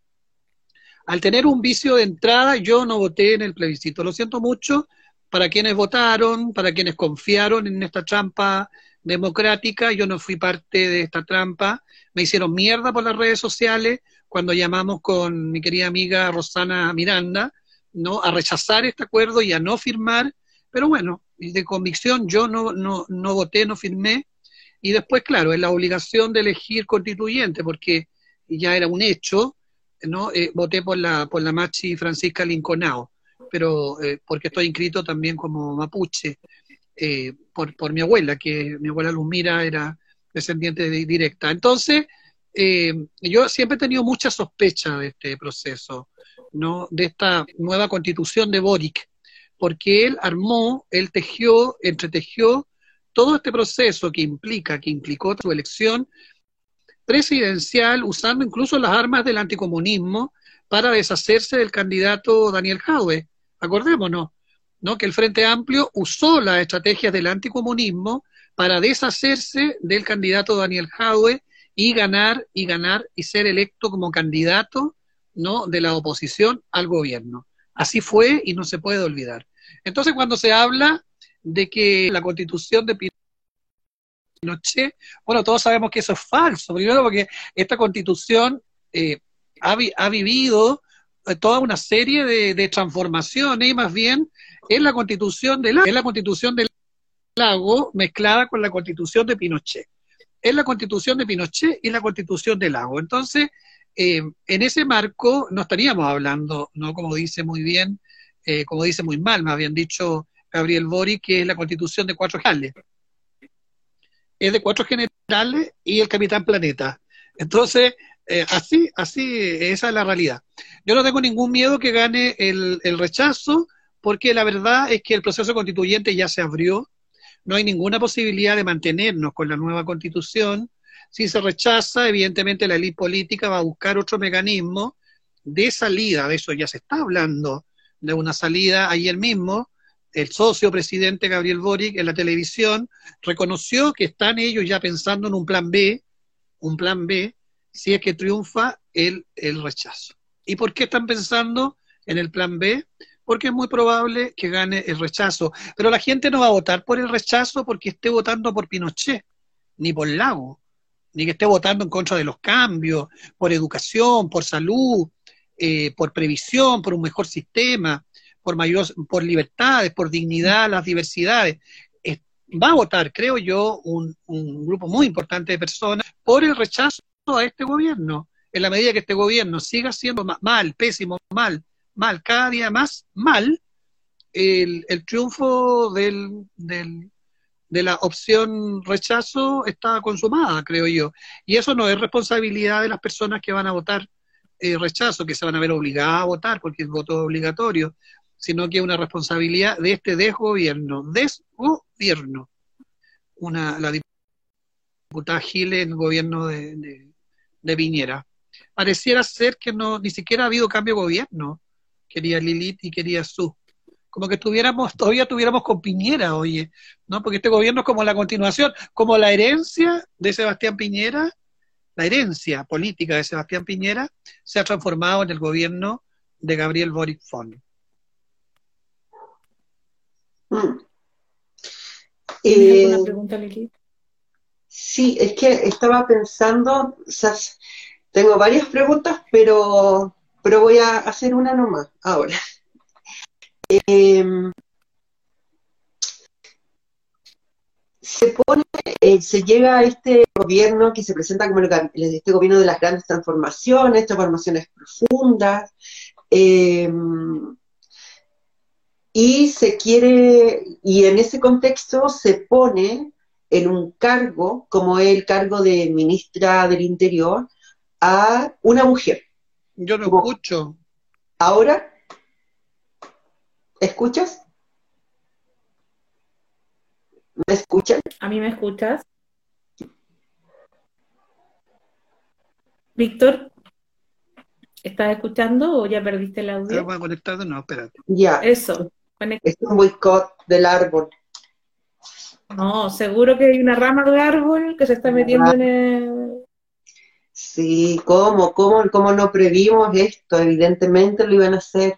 al tener un vicio de entrada, yo no voté en el plebiscito. Lo siento mucho para quienes votaron, para quienes confiaron en esta trampa democrática. Yo no fui parte de esta trampa. Me hicieron mierda por las redes sociales cuando llamamos con mi querida amiga Rosana Miranda, ¿no? a rechazar este acuerdo y a no firmar, pero bueno, de convicción yo no, no, no voté, no firmé, y después, claro, es la obligación de elegir constituyente, porque ya era un hecho, ¿no? Eh, voté por la, por la Machi Francisca Linconao, pero eh, porque estoy inscrito también como mapuche, eh, por, por mi abuela, que mi abuela Luzmira era descendiente directa. Entonces, eh, yo siempre he tenido mucha sospecha de este proceso, ¿no? De esta nueva constitución de Boric, porque él armó, él tejió, entretejió todo este proceso que implica, que implicó su elección presidencial, usando incluso las armas del anticomunismo para deshacerse del candidato Daniel Jaue. Acordémonos, ¿no? Que el Frente Amplio usó las estrategias del anticomunismo para deshacerse del candidato Daniel Jaue y ganar y ganar y ser electo como candidato ¿no? de la oposición al gobierno. Así fue y no se puede olvidar. Entonces, cuando se habla de que la constitución de Pinochet, bueno, todos sabemos que eso es falso, primero porque esta constitución eh, ha, vivido eh, toda una serie de, de, transformaciones y más bien es la constitución del es la constitución del lago mezclada con la constitución de Pinochet es la constitución de Pinochet y la constitución de Lago. Entonces, eh, en ese marco no estaríamos hablando, ¿no? Como dice muy bien, eh, como dice muy mal, me habían dicho Gabriel Bori, que es la constitución de cuatro generales. Es de cuatro generales y el capitán planeta. Entonces, eh, así, así, esa es la realidad. Yo no tengo ningún miedo que gane el, el rechazo, porque la verdad es que el proceso constituyente ya se abrió, no hay ninguna posibilidad de mantenernos con la nueva constitución. Si se rechaza, evidentemente la élite política va a buscar otro mecanismo de salida, de eso ya se está hablando, de una salida ayer mismo. El socio presidente Gabriel Boric en la televisión reconoció que están ellos ya pensando en un plan B, un plan B, si es que triunfa el, el rechazo. ¿Y por qué están pensando en el plan B? Porque es muy probable que gane el rechazo. Pero la gente no va a votar por el rechazo porque esté votando por Pinochet, ni por Lago, ni que esté votando en contra de los cambios, por educación, por salud, eh, por previsión, por un mejor sistema, por mayor, por libertades, por dignidad, las diversidades. va a votar, creo yo, un, un grupo muy importante de personas por el rechazo a este gobierno. En la medida que este gobierno siga siendo mal, pésimo, mal, mal, cada día más mal, el, el triunfo del, del, de la opción rechazo está consumada, creo yo. Y eso no es responsabilidad de las personas que van a votar eh, rechazo, que se van a ver obligadas a votar porque es voto obligatorio, sino que es una responsabilidad de este desgobierno, desgobierno. Una, la diputada Giles en el gobierno de, de, de. Pareciera ser que no ni siquiera ha habido cambio de gobierno quería Lilith y quería Su. como que estuviéramos, todavía tuviéramos con Piñera, oye, ¿no? Porque este gobierno es como la continuación, como la herencia de Sebastián Piñera, la herencia política de Sebastián Piñera se ha transformado en el gobierno de Gabriel Boric Fon.
Mm. ¿Tienes alguna eh, pregunta, Lili?
Sí, es que estaba pensando, o sea, tengo varias preguntas, pero, pero voy a hacer una nomás ahora. Em, se pone, eh, se llega a este gobierno que se presenta como este gobierno de las grandes transformaciones, transformaciones profundas, em, y se quiere, y en ese contexto se pone en un cargo, como el cargo de ministra del Interior, a una mujer.
Yo no escucho.
¿Ahora? ¿Escuchas? ¿Me escuchan?
¿A mí me escuchas? Víctor, ¿estás escuchando o ya perdiste el audio?
conectado? No, espérate.
Ya.
Eso.
Es un boicot del árbol.
No, seguro que hay una rama del árbol que se está metiendo en el...
Sí, ¿cómo? ¿Cómo, ¿Cómo no previmos esto? Evidentemente lo iban a hacer.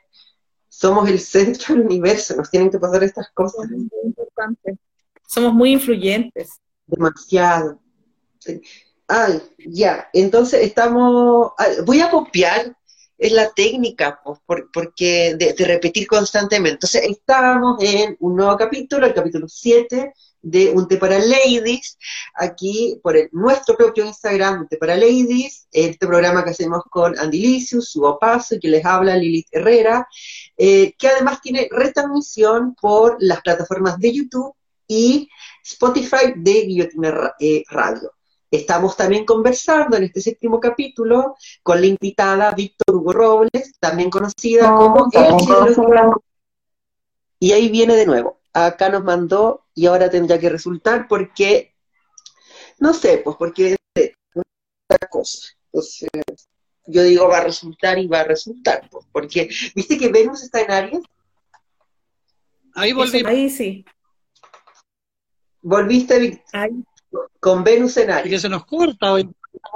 Somos el centro del universo, nos tienen que pasar estas cosas.
muy importante. Somos muy influyentes.
Demasiado. Ay, ya, entonces estamos... Voy a copiar es la técnica, pues, porque de, repetir constantemente. Entonces, estamos en un nuevo capítulo, el capítulo 7 de Un Té para Ladies, aquí por el, nuestro propio Instagram, Un Té para Ladies, este programa que hacemos con Andy Licius, su Paso, y que les habla Lilith Herrera, eh, que además tiene retransmisión por las plataformas de YouTube y Spotify de Guillotina eh, Radio. Estamos también conversando en este séptimo capítulo con la invitada Víctor Hugo Robles, también conocida como el Y ahí viene de nuevo. Acá nos mandó y ahora tendría que resultar porque, no sé, pues porque es otra cosa. Entonces, yo digo va a resultar y va a resultar, pues, porque, ¿viste que Venus está en Aries?
Ahí volví.
Ahí sí.
¿Volviste? Ahí con Venus en Aries.
Y que se nos corta hoy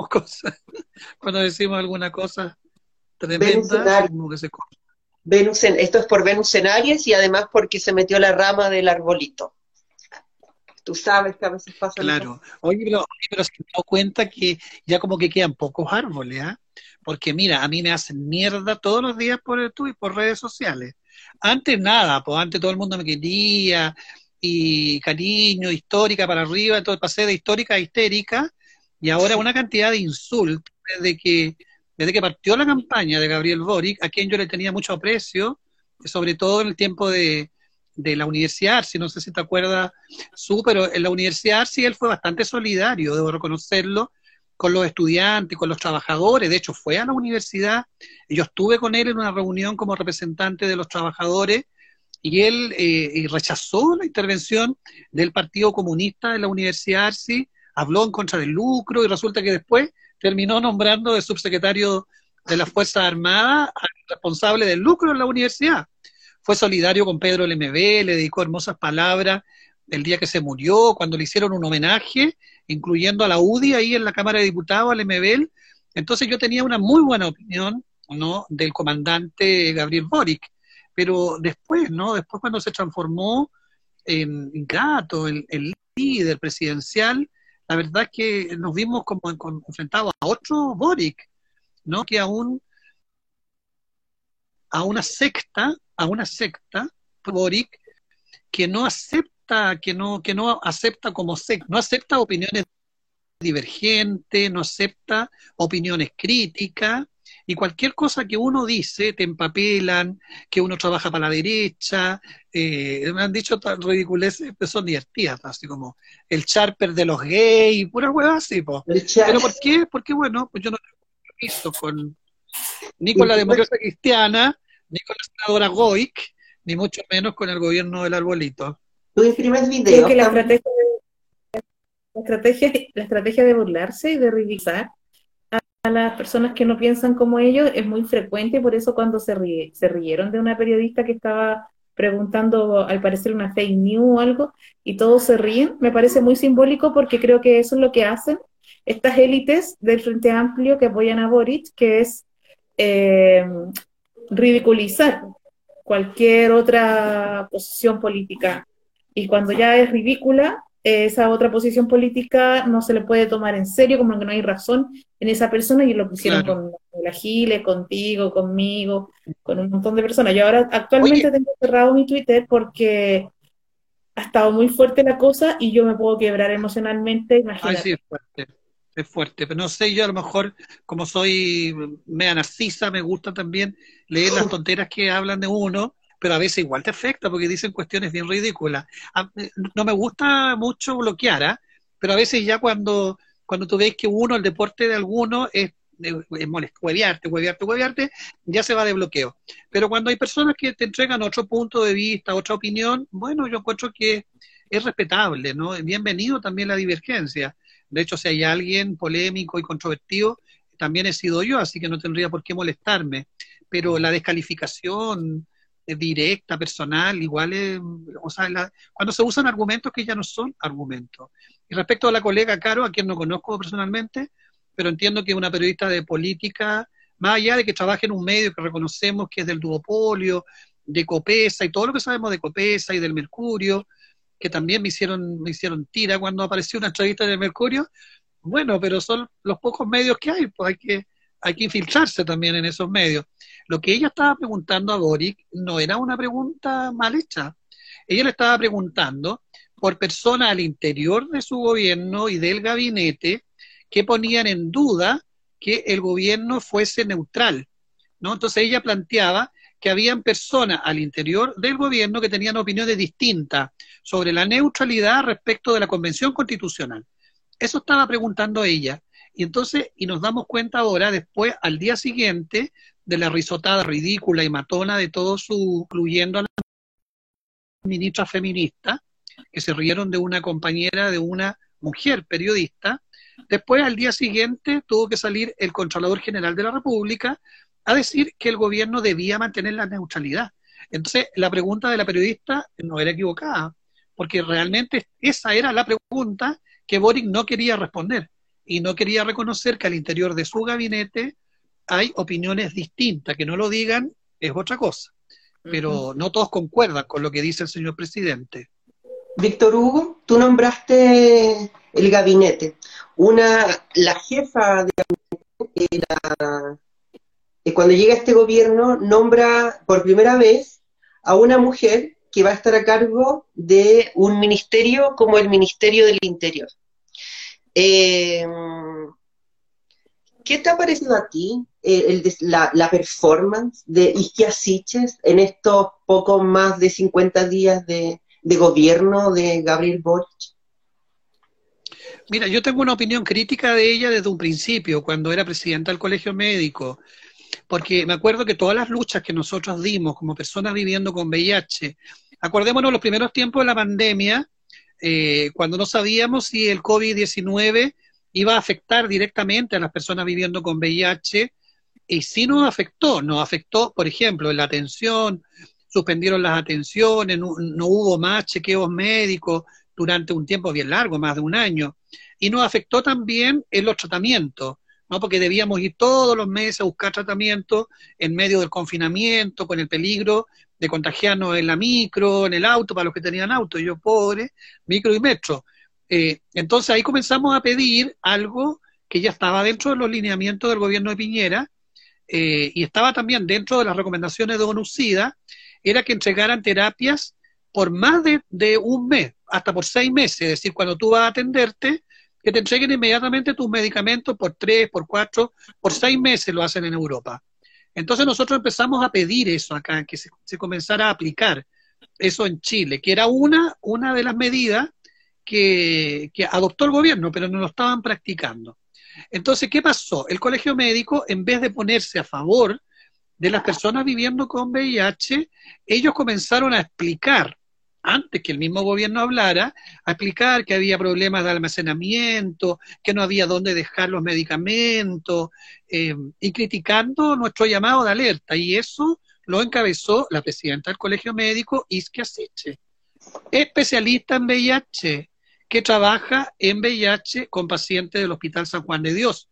cosas. Cuando decimos alguna cosa tremenda, como que se corta.
Venus en, esto es por Venus en Aries y además porque se metió la rama del arbolito. Tú sabes que a veces pasa.
Claro. Oye, pero, pero se me cuenta que ya como que quedan pocos árboles, ¿ah? Porque mira, a mí me hacen mierda todos los días por el y por redes sociales. Antes nada, pues antes todo el mundo me quería, y cariño, histórica para arriba, entonces pasé de histórica a histérica, y ahora una cantidad de insultos desde que, desde que partió la campaña de Gabriel Boric, a quien yo le tenía mucho aprecio, sobre todo en el tiempo de, de la Universidad si no sé si te acuerdas, su, pero en la Universidad sí él fue bastante solidario, debo reconocerlo, con los estudiantes, con los trabajadores, de hecho fue a la universidad, yo estuve con él en una reunión como representante de los trabajadores, y él eh, rechazó la intervención del Partido Comunista de la Universidad Arsi, habló en contra del lucro y resulta que después terminó nombrando de subsecretario de las Fuerzas Armadas al responsable del lucro en la universidad. Fue solidario con Pedro LMB, le dedicó hermosas palabras el día que se murió, cuando le hicieron un homenaje, incluyendo a la UDI ahí en la Cámara de Diputados, al MBL. Entonces yo tenía una muy buena opinión ¿no? del comandante Gabriel Boric pero después, ¿no? Después cuando se transformó en el, el líder presidencial, la verdad es que nos vimos como enfrentados a otro Boric, ¿no? Que aún a una secta, a una secta, Boric, que no acepta, que no, que no acepta como secta, no acepta opiniones divergentes, no acepta opiniones críticas, y cualquier cosa que uno dice te empapelan, que uno trabaja para la derecha, eh, me han dicho ridiculeces que son divertidas, así como el charper de los gays, pura hueá así, Pero ¿por qué? Porque bueno, pues yo no tengo visto con ni con la democracia cristiana, ni con la senadora Goic, ni mucho menos con el gobierno del arbolito.
Tú imprimes videos.
Que la estrategia, la estrategia, la estrategia de burlarse y de ridiculizar a las personas que no piensan como ellos es muy frecuente por eso cuando se, se rieron de una periodista que estaba preguntando al parecer una fake news o algo y todos se ríen. Me parece muy simbólico porque creo que eso es lo que hacen estas élites del Frente Amplio que apoyan a Boric, que es eh, ridiculizar cualquier otra posición política. Y cuando ya es ridícula, esa otra posición política no se le puede tomar en serio, como que no hay razón en esa persona, y lo pusieron con la Giles, contigo, conmigo, con un montón de personas. Yo ahora actualmente tengo cerrado mi Twitter porque ha estado muy fuerte la cosa y yo me puedo quebrar emocionalmente.
Imagínate. sí, es fuerte, es fuerte, pero no sé, yo a lo mejor, como soy mea narcisa, me gusta también leer las tonteras que hablan de uno pero a veces igual te afecta porque dicen cuestiones bien ridículas. no me gusta mucho bloquear, ¿ah? pero a veces ya cuando, cuando tú ves que uno, el deporte de alguno es, es molesto, huevearte, huevearte, huevearte, ya se va de bloqueo. Pero cuando hay personas que te entregan otro punto de vista, otra opinión, bueno, yo encuentro que es respetable, ¿no? Bienvenido también la divergencia. De hecho, si hay alguien polémico y controvertido, también he sido yo, así que no tendría por qué molestarme. Pero la descalificación, directa, personal, igual es, o sea, cuando se usan argumentos que ya no son argumentos. Y respecto a la colega Caro, a quien no conozco personalmente, pero entiendo que es una periodista de política, más allá de que trabaje en un medio que reconocemos que es del duopolio, de Copesa y todo lo que sabemos de Copesa y del Mercurio, que también me hicieron, me hicieron tira cuando apareció una entrevista del Mercurio, bueno, pero son los pocos medios que hay, pues hay que, hay que infiltrarse también en esos medios. Lo que ella estaba preguntando a Boric no era una pregunta mal hecha. Ella le estaba preguntando por personas al interior de su gobierno y del gabinete que ponían en duda que el gobierno fuese neutral. ¿no? Entonces ella planteaba que habían personas al interior del gobierno que tenían opiniones distintas sobre la neutralidad respecto de la Convención Constitucional. Eso estaba preguntando ella. Y entonces, y nos damos cuenta ahora, después, al día siguiente, de la risotada ridícula y matona de todos su, incluyendo a la ministra feminista, que se rieron de una compañera de una mujer periodista. Después, al día siguiente, tuvo que salir el Contralor General de la República a decir que el gobierno debía mantener la neutralidad. Entonces, la pregunta de la periodista no era equivocada, porque realmente esa era la pregunta que Boric no quería responder y no quería reconocer que al interior de su gabinete hay opiniones distintas, que no lo digan es otra cosa, pero no todos concuerdan con lo que dice el señor presidente.
Víctor Hugo, tú nombraste el gabinete. Una, la jefa de gabinete, eh, cuando llega este gobierno, nombra por primera vez a una mujer que va a estar a cargo de un ministerio como el Ministerio del Interior. Eh, ¿Qué te ha parecido a ti eh, la, performance de Isquia Siches en estos poco más de 50 días de, gobierno de Gabriel Boric?
Mira, yo tengo una opinión crítica de ella desde un principio, cuando era presidenta del colegio médico, porque me acuerdo que todas las luchas que nosotros dimos como personas viviendo con VIH, acordémonos los primeros tiempos de la pandemia, eh, cuando no sabíamos si el COVID-19 iba a afectar directamente a las personas viviendo con VIH y sí nos afectó, nos afectó, por ejemplo, en la atención, suspendieron las atenciones, no, hubo más chequeos médicos durante un tiempo bien largo, más de un año, y nos afectó también en los tratamientos, ¿no? porque debíamos ir todos los meses a buscar tratamiento en medio del confinamiento, con el peligro de contagiarnos en la micro, en el auto, para los que tenían auto, yo pobre, micro y metro. Eh, entonces ahí comenzamos a pedir algo que ya estaba dentro de los lineamientos del gobierno de Piñera eh, y estaba también dentro de las recomendaciones de ONUCIDA, era que entregaran terapias por más de, un mes, hasta por seis meses, es decir, cuando tú vas a atenderte, que te entreguen inmediatamente tus medicamentos por tres, por cuatro, por seis meses lo hacen en Europa. Entonces nosotros empezamos a pedir eso acá, que se, se comenzara a aplicar eso en Chile, que era una, una de las medidas que, adoptó el gobierno, pero no lo estaban practicando. Entonces, ¿qué pasó? El colegio médico, en vez de ponerse a favor de las personas viviendo con VIH, ellos comenzaron a explicar, antes que el mismo gobierno hablara, a explicar que había problemas de almacenamiento, que no había dónde dejar los medicamentos, eh, y criticando nuestro llamado de alerta. Y eso lo encabezó la presidenta del Colegio Médico, Isquia Siche, especialista en VIH, que trabaja en VIH con pacientes del Hospital San Juan de Dios.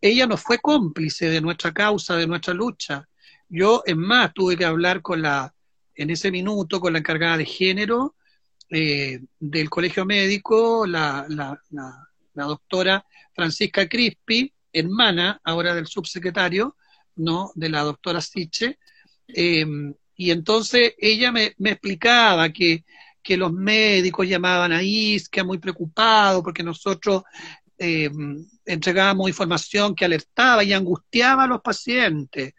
Ella no fue cómplice de nuestra causa, de nuestra lucha. Yo, en más, tuve que hablar con la, en ese minuto, con la encargada de género eh, del Colegio Médico, la, la, la doctora Francisca Crispi, hermana ahora del subsecretario, ¿no? De la doctora Siche. Eh, y entonces ella me, explicaba que, los médicos llamaban a ISCA muy preocupados porque nosotros eh, entregábamos información que alertaba y angustiaba a los pacientes.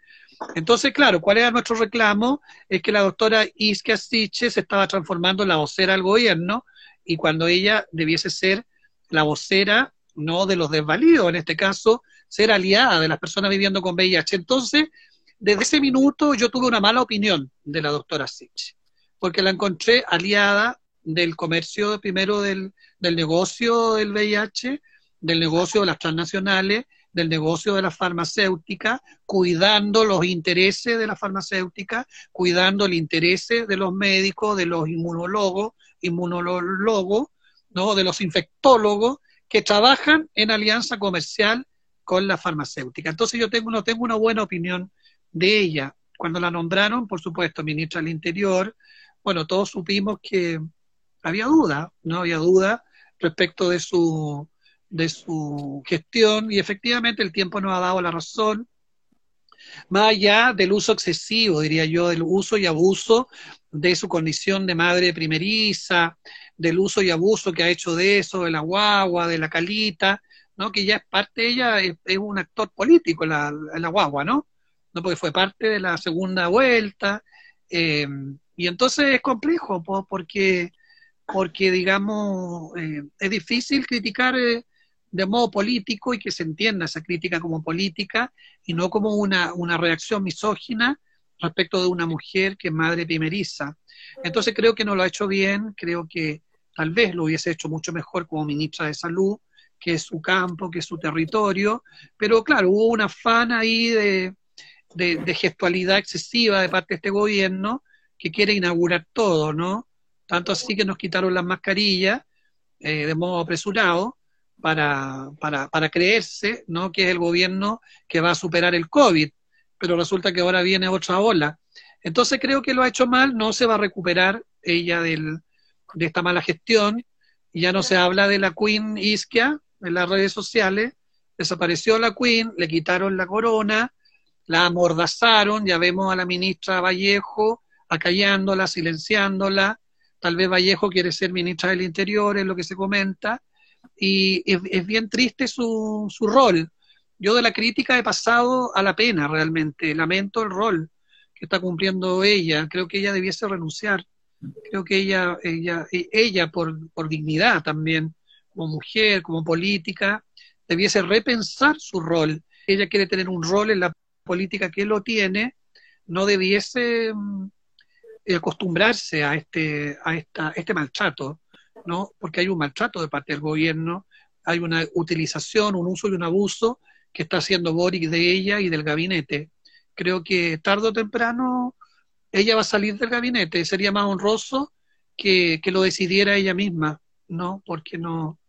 Entonces, claro, ¿cuál era nuestro reclamo? Es que la doctora Iskia Siche se estaba transformando en la vocera del gobierno y cuando ella debiese ser la vocera no de los desvalidos, en este caso, ser aliada de las personas viviendo con VIH. Entonces, desde ese minuto yo tuve una mala opinión de la doctora Sitch, porque la encontré aliada del comercio primero del, del negocio del VIH, del negocio de las transnacionales, del negocio de la farmacéutica, cuidando los intereses de la farmacéutica, cuidando el interés de los médicos, de los inmunólogos, inmunólogos, ¿no? de los infectólogos, que trabajan en alianza comercial con la farmacéutica. Entonces yo tengo, no tengo una buena opinión de ella. Cuando la nombraron, por supuesto, ministra del Interior, bueno, todos supimos que había duda, no había duda respecto de su, de su gestión y efectivamente el tiempo nos ha dado la razón, más allá del uso excesivo, diría yo, del uso y abuso de su condición de madre primeriza, del uso y abuso que ha hecho de eso, de la guagua, de la calita, ¿no? Que ya es parte, ella es, un actor político, la, la, guagua, ¿no? ¿no? Porque fue parte de la segunda vuelta, eh, y entonces es complejo, porque, porque digamos, eh, es difícil criticar eh, de modo político y que se entienda esa crítica como política y no como una, una reacción misógina respecto de una mujer que es madre primeriza. Entonces creo que no lo ha hecho bien, creo que tal vez lo hubiese hecho mucho mejor como ministra de Salud, que es su campo, que es su territorio, pero claro, hubo un afán ahí de, de, gestualidad excesiva de parte de este gobierno que quiere inaugurar todo, ¿no? Tanto así que nos quitaron las mascarillas eh, de modo apresurado para, para, para creerse, ¿no? Que es el gobierno que va a superar el COVID, pero resulta que ahora viene otra ola. Entonces creo que lo ha hecho mal, no se va a recuperar ella del, de esta mala gestión. Ya no se habla de la Queen Isquia en las redes sociales. Desapareció la Queen, le quitaron la corona, la amordazaron. Ya vemos a la ministra Vallejo acallándola, silenciándola. Tal vez Vallejo quiere ser ministra del Interior, es lo que se comenta. Y es, bien triste su, su rol. Yo de la crítica he pasado a la pena realmente. Lamento el rol que está cumpliendo ella. Creo que ella debiese renunciar creo que ella, ella, ella por, por dignidad también, como mujer, como política, debiese repensar su rol. Ella quiere tener un rol en la política que lo tiene, no debiese mm, acostumbrarse a este, a esta, este maltrato, ¿no? Porque hay un maltrato de parte del gobierno, hay una utilización, un uso y un abuso que está haciendo Boric de ella y del gabinete. Creo que tarde o temprano ella va a salir del gabinete. Sería más honroso que, lo decidiera ella misma, ¿no? Porque no,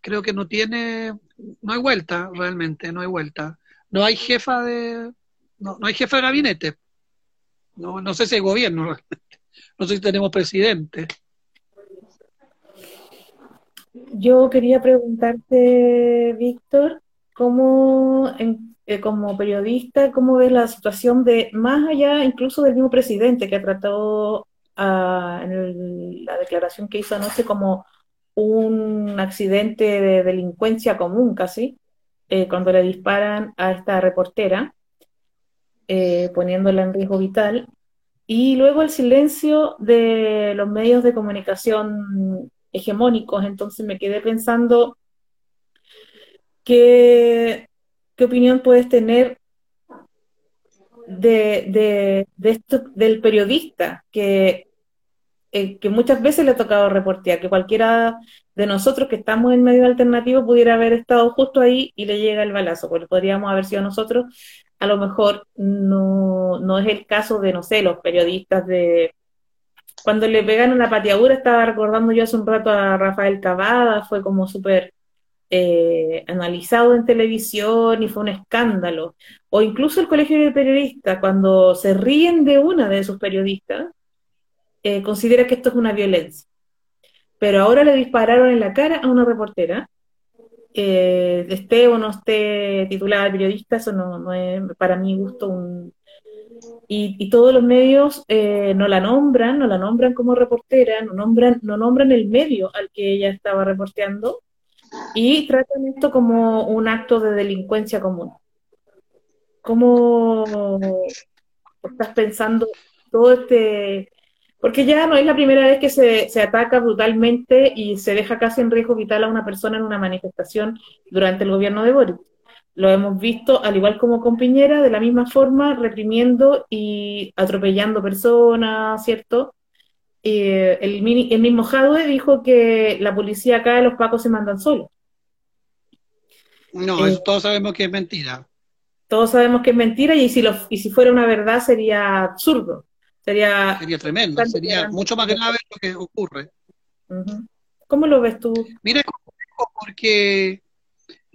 creo que no tiene, no hay vuelta realmente, no hay vuelta. No hay jefa de, no, no hay jefa de gabinete. No, no sé si hay gobierno, no sé si tenemos presidente.
Yo quería preguntarte, Víctor, ¿cómo, eh, como periodista, ¿cómo ves la situación de, más allá incluso del mismo presidente que ha tratado ah, en la declaración que hizo anoche como un accidente de delincuencia común casi, eh, cuando le disparan a esta reportera, eh, poniéndola en riesgo vital, y luego el silencio de los medios de comunicación hegemónicos, entonces me quedé pensando que ¿Qué opinión puedes tener de, esto, del periodista que, eh, que muchas veces le ha tocado reportear, que cualquiera de nosotros que estamos en medio alternativo pudiera haber estado justo ahí y le llega el balazo, porque podríamos haber sido nosotros. A lo mejor no, no es el caso de, no sé, los periodistas de... Cuando le pegan una pateadura, estaba recordando yo hace un rato a Rafael Cavada, fue como súper eh, analizado en televisión y fue un escándalo. O incluso el Colegio de Periodistas, cuando se ríen de una de sus periodistas, eh, considera que esto es una violencia. Pero ahora le dispararon en la cara a una reportera eh, esté o no esté titulada periodista, eso no, es para mi gusto un... Y, todos los medios eh, no la nombran, no la nombran como reportera, no nombran, no nombran el medio al que ella estaba reporteando y tratan esto como un acto de delincuencia común. ¿Cómo estás pensando todo este porque ya no es la primera vez que se, se, ataca brutalmente y se deja casi en riesgo vital a una persona en una manifestación durante el gobierno de Boris. Lo hemos visto, al igual como con Piñera, de la misma forma, reprimiendo y atropellando personas, ¿cierto? Eh, el, el, mismo Jadwe dijo que la policía acá y los pacos se mandan solos.
No, eh, todos sabemos que es mentira.
Todos sabemos que es mentira y si, lo, y si fuera una verdad sería absurdo. Sería,
tremendo, sería mucho más grave lo que ocurre.
¿Cómo lo ves tú?
Mira, porque,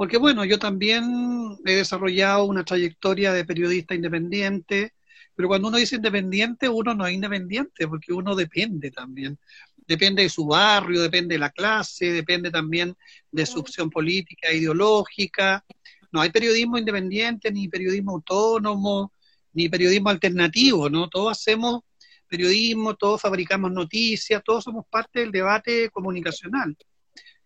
porque bueno, yo también he desarrollado una trayectoria de periodista independiente, pero cuando uno dice independiente, uno no es independiente, porque uno depende también. Depende de su barrio, depende de la clase, depende también de su opción política, ideológica. No hay periodismo independiente, ni periodismo autónomo, ni periodismo alternativo, ¿no? Todos hacemos periodismo, todos fabricamos noticias, todos somos parte del debate comunicacional.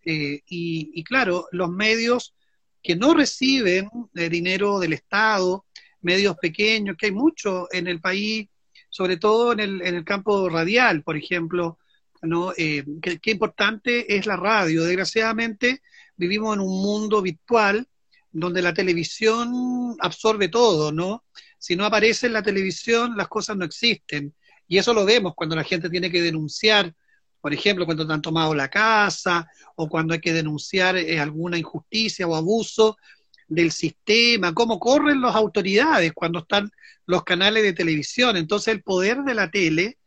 Eh, y, claro, los medios que no reciben eh, dinero del Estado, medios pequeños, que hay muchos en el país, sobre todo en el, en el campo radial, por ejemplo, ¿no? Eh, qué importante es la radio. Desgraciadamente vivimos en un mundo virtual donde la televisión absorbe todo, ¿no? Si no aparece en la televisión, las cosas no existen. Y eso lo vemos cuando la gente tiene que denunciar, por ejemplo, cuando te han tomado la casa o cuando hay que denunciar eh, alguna injusticia o abuso del sistema, cómo corren las autoridades cuando están los canales de televisión. Entonces el poder de la tele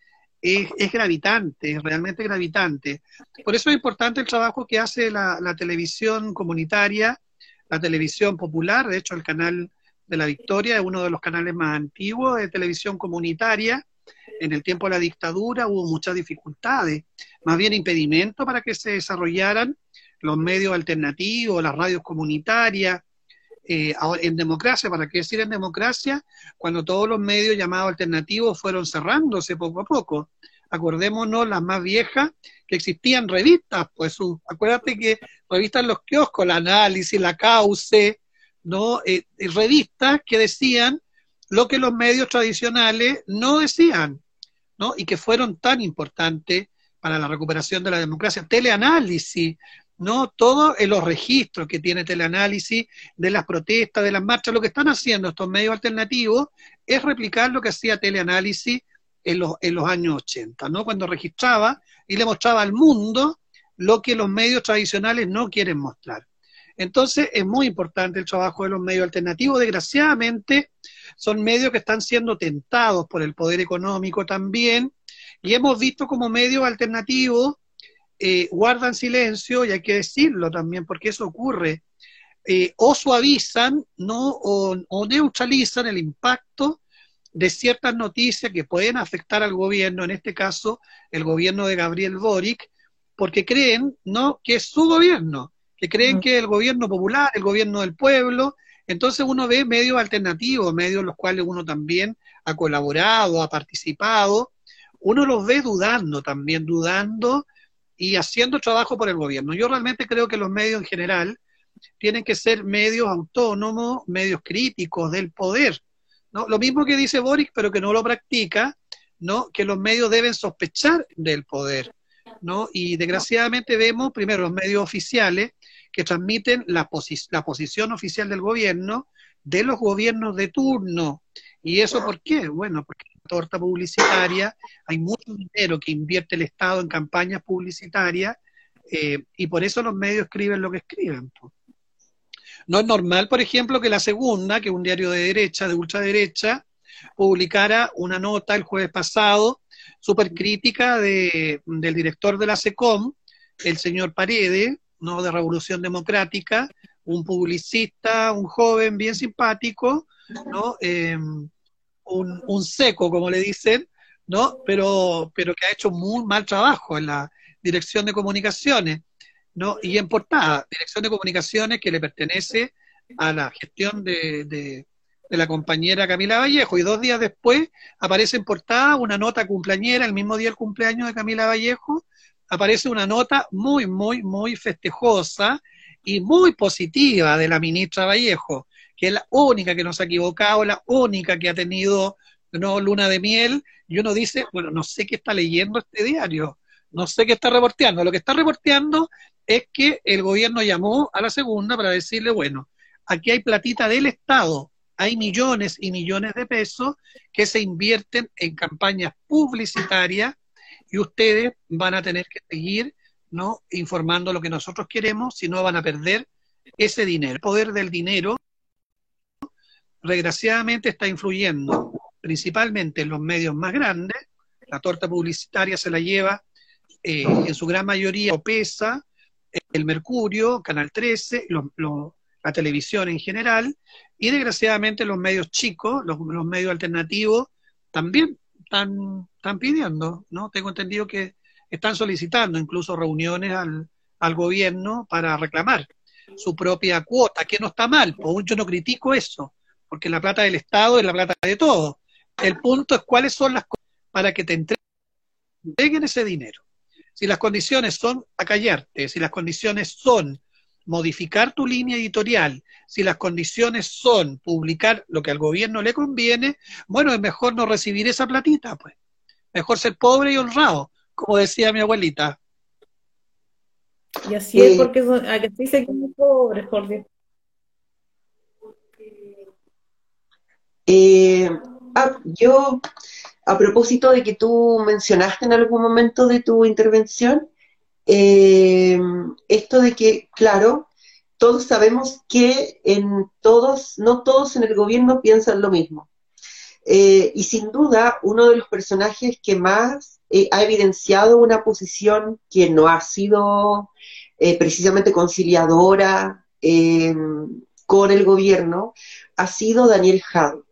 es, gravitante, realmente gravitante. Por eso es importante el trabajo que hace la, la televisión comunitaria, la televisión popular, de hecho el canal de la Victoria, es uno de los canales más antiguos de televisión comunitaria. En el tiempo de la dictadura hubo muchas dificultades, más bien impedimento para que se desarrollaran los medios alternativos, las radios comunitarias. Eh, en democracia, ¿para qué decir en democracia? Cuando todos los medios llamados alternativos fueron cerrándose poco a poco. Acordémonos las más viejas que existían revistas, pues acuérdate que revistas en los kioscos, la análisis, la cauce, ¿no? Eh, eh, revistas que decían lo que los medios tradicionales no decían, ¿no? Y que fueron tan importantes para la recuperación de la democracia. Teleanálisis, ¿no? Todos los registros que tiene teleanálisis de las protestas, de las marchas, lo que están haciendo estos medios alternativos es replicar lo que hacía teleanálisis en los, en los años 80, ¿no? Cuando registraba y le mostraba al mundo lo que los medios tradicionales no quieren mostrar. Entonces es muy importante el trabajo de los medios alternativos. Desgraciadamente son medios que están siendo tentados por el poder económico también y hemos visto como medios alternativos eh, guardan silencio y hay que decirlo también porque eso ocurre. Eh, o suavizan ¿no? O, o neutralizan el impacto de ciertas noticias que pueden afectar al gobierno, en este caso el gobierno de Gabriel Boric, porque creen ¿no? que es su gobierno que creen que el gobierno popular, el gobierno del pueblo, entonces uno ve medios alternativos, medios en los cuales uno también ha colaborado, ha participado, uno los ve dudando también, dudando y haciendo trabajo por el gobierno. Yo realmente creo que los medios en general tienen que ser medios autónomos, medios críticos del poder. ¿no? Lo mismo que dice Boris, pero que no lo practica, ¿no? que los medios deben sospechar del poder. ¿no? Y desgraciadamente vemos, primero, los medios oficiales que transmiten la, la posición oficial del gobierno de los gobiernos de turno. ¿Y eso por qué? Bueno, porque la torta publicitaria hay mucho dinero que invierte el Estado en campañas publicitarias eh, y por eso los medios escriben lo que escriben. No es normal, por ejemplo, que la segunda, que es un diario de derecha, de ultraderecha, publicara una nota el jueves pasado súper crítica de, del director de la SECOM, el señor Paredes, ¿no? de Revolución Democrática, un publicista, un joven bien simpático, ¿no? Em, un, un, seco, como le dicen, ¿no? Pero, pero que ha hecho muy mal trabajo en la dirección de comunicaciones, ¿no? Y en portada, dirección de comunicaciones que le pertenece a la gestión de, de, la compañera Camila Vallejo, y dos días después aparece en portada una nota cumpleañera, el mismo día del cumpleaños de Camila Vallejo, aparece una nota muy, muy, muy festejosa y muy positiva de la ministra Vallejo, que es la única que no se ha equivocado, la única que ha tenido no luna de miel, y uno dice, bueno, no sé qué está leyendo este diario, no sé qué está reporteando. Lo que está reporteando es que el gobierno llamó a la segunda para decirle, bueno, aquí hay platita del Estado, hay millones y millones de pesos que se invierten en campañas publicitarias y ustedes van a tener que seguir ¿no? informando lo que nosotros queremos, si no van a perder ese dinero. El poder del dinero, desgraciadamente, está influyendo principalmente en los medios más grandes. La torta publicitaria se la lleva eh, en su gran mayoría Opesa, el Mercurio, Canal 13, la televisión en general, y desgraciadamente los medios chicos, los medios alternativos, también están, están pidiendo, ¿no? Tengo entendido que están solicitando incluso reuniones al, al gobierno para reclamar su propia cuota, que no está mal, pues yo no critico eso, porque la plata del Estado es la plata de todos. El punto es cuáles son las cosas para que te entreguen ese dinero. Si las condiciones son acallarte, si las condiciones son modificar tu línea editorial, si las condiciones son publicar lo que al gobierno le conviene, bueno, es mejor no recibir esa platita, pues. Mejor ser pobre y honrado, como decía mi abuelita.
Y así es porque son, así se pobres, Jorge.
Eh, ah, yo, a propósito de que tú mencionaste en algún momento de tu intervención, eh, esto de que, claro, todos sabemos que en todos, no todos en el gobierno piensan lo mismo. Eh, y sin duda, uno de los personajes que más eh, ha evidenciado una posición que no ha sido precisamente conciliadora con el gobierno ha sido Daniel Jadot.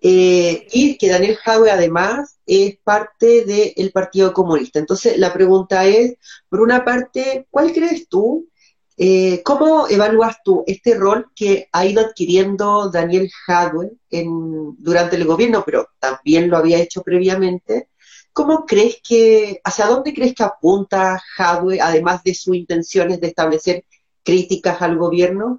Eh, y que Daniel Jaue además es parte del Partido Comunista. Entonces la pregunta es, por una parte, ¿cuál crees tú? Eh, ¿Cómo evalúas tú este rol que ha ido adquiriendo Daniel Jadwe durante el gobierno, pero también lo había hecho previamente? ¿Cómo crees que, hacia dónde crees que apunta Jadwe, además de sus intenciones de establecer críticas al gobierno?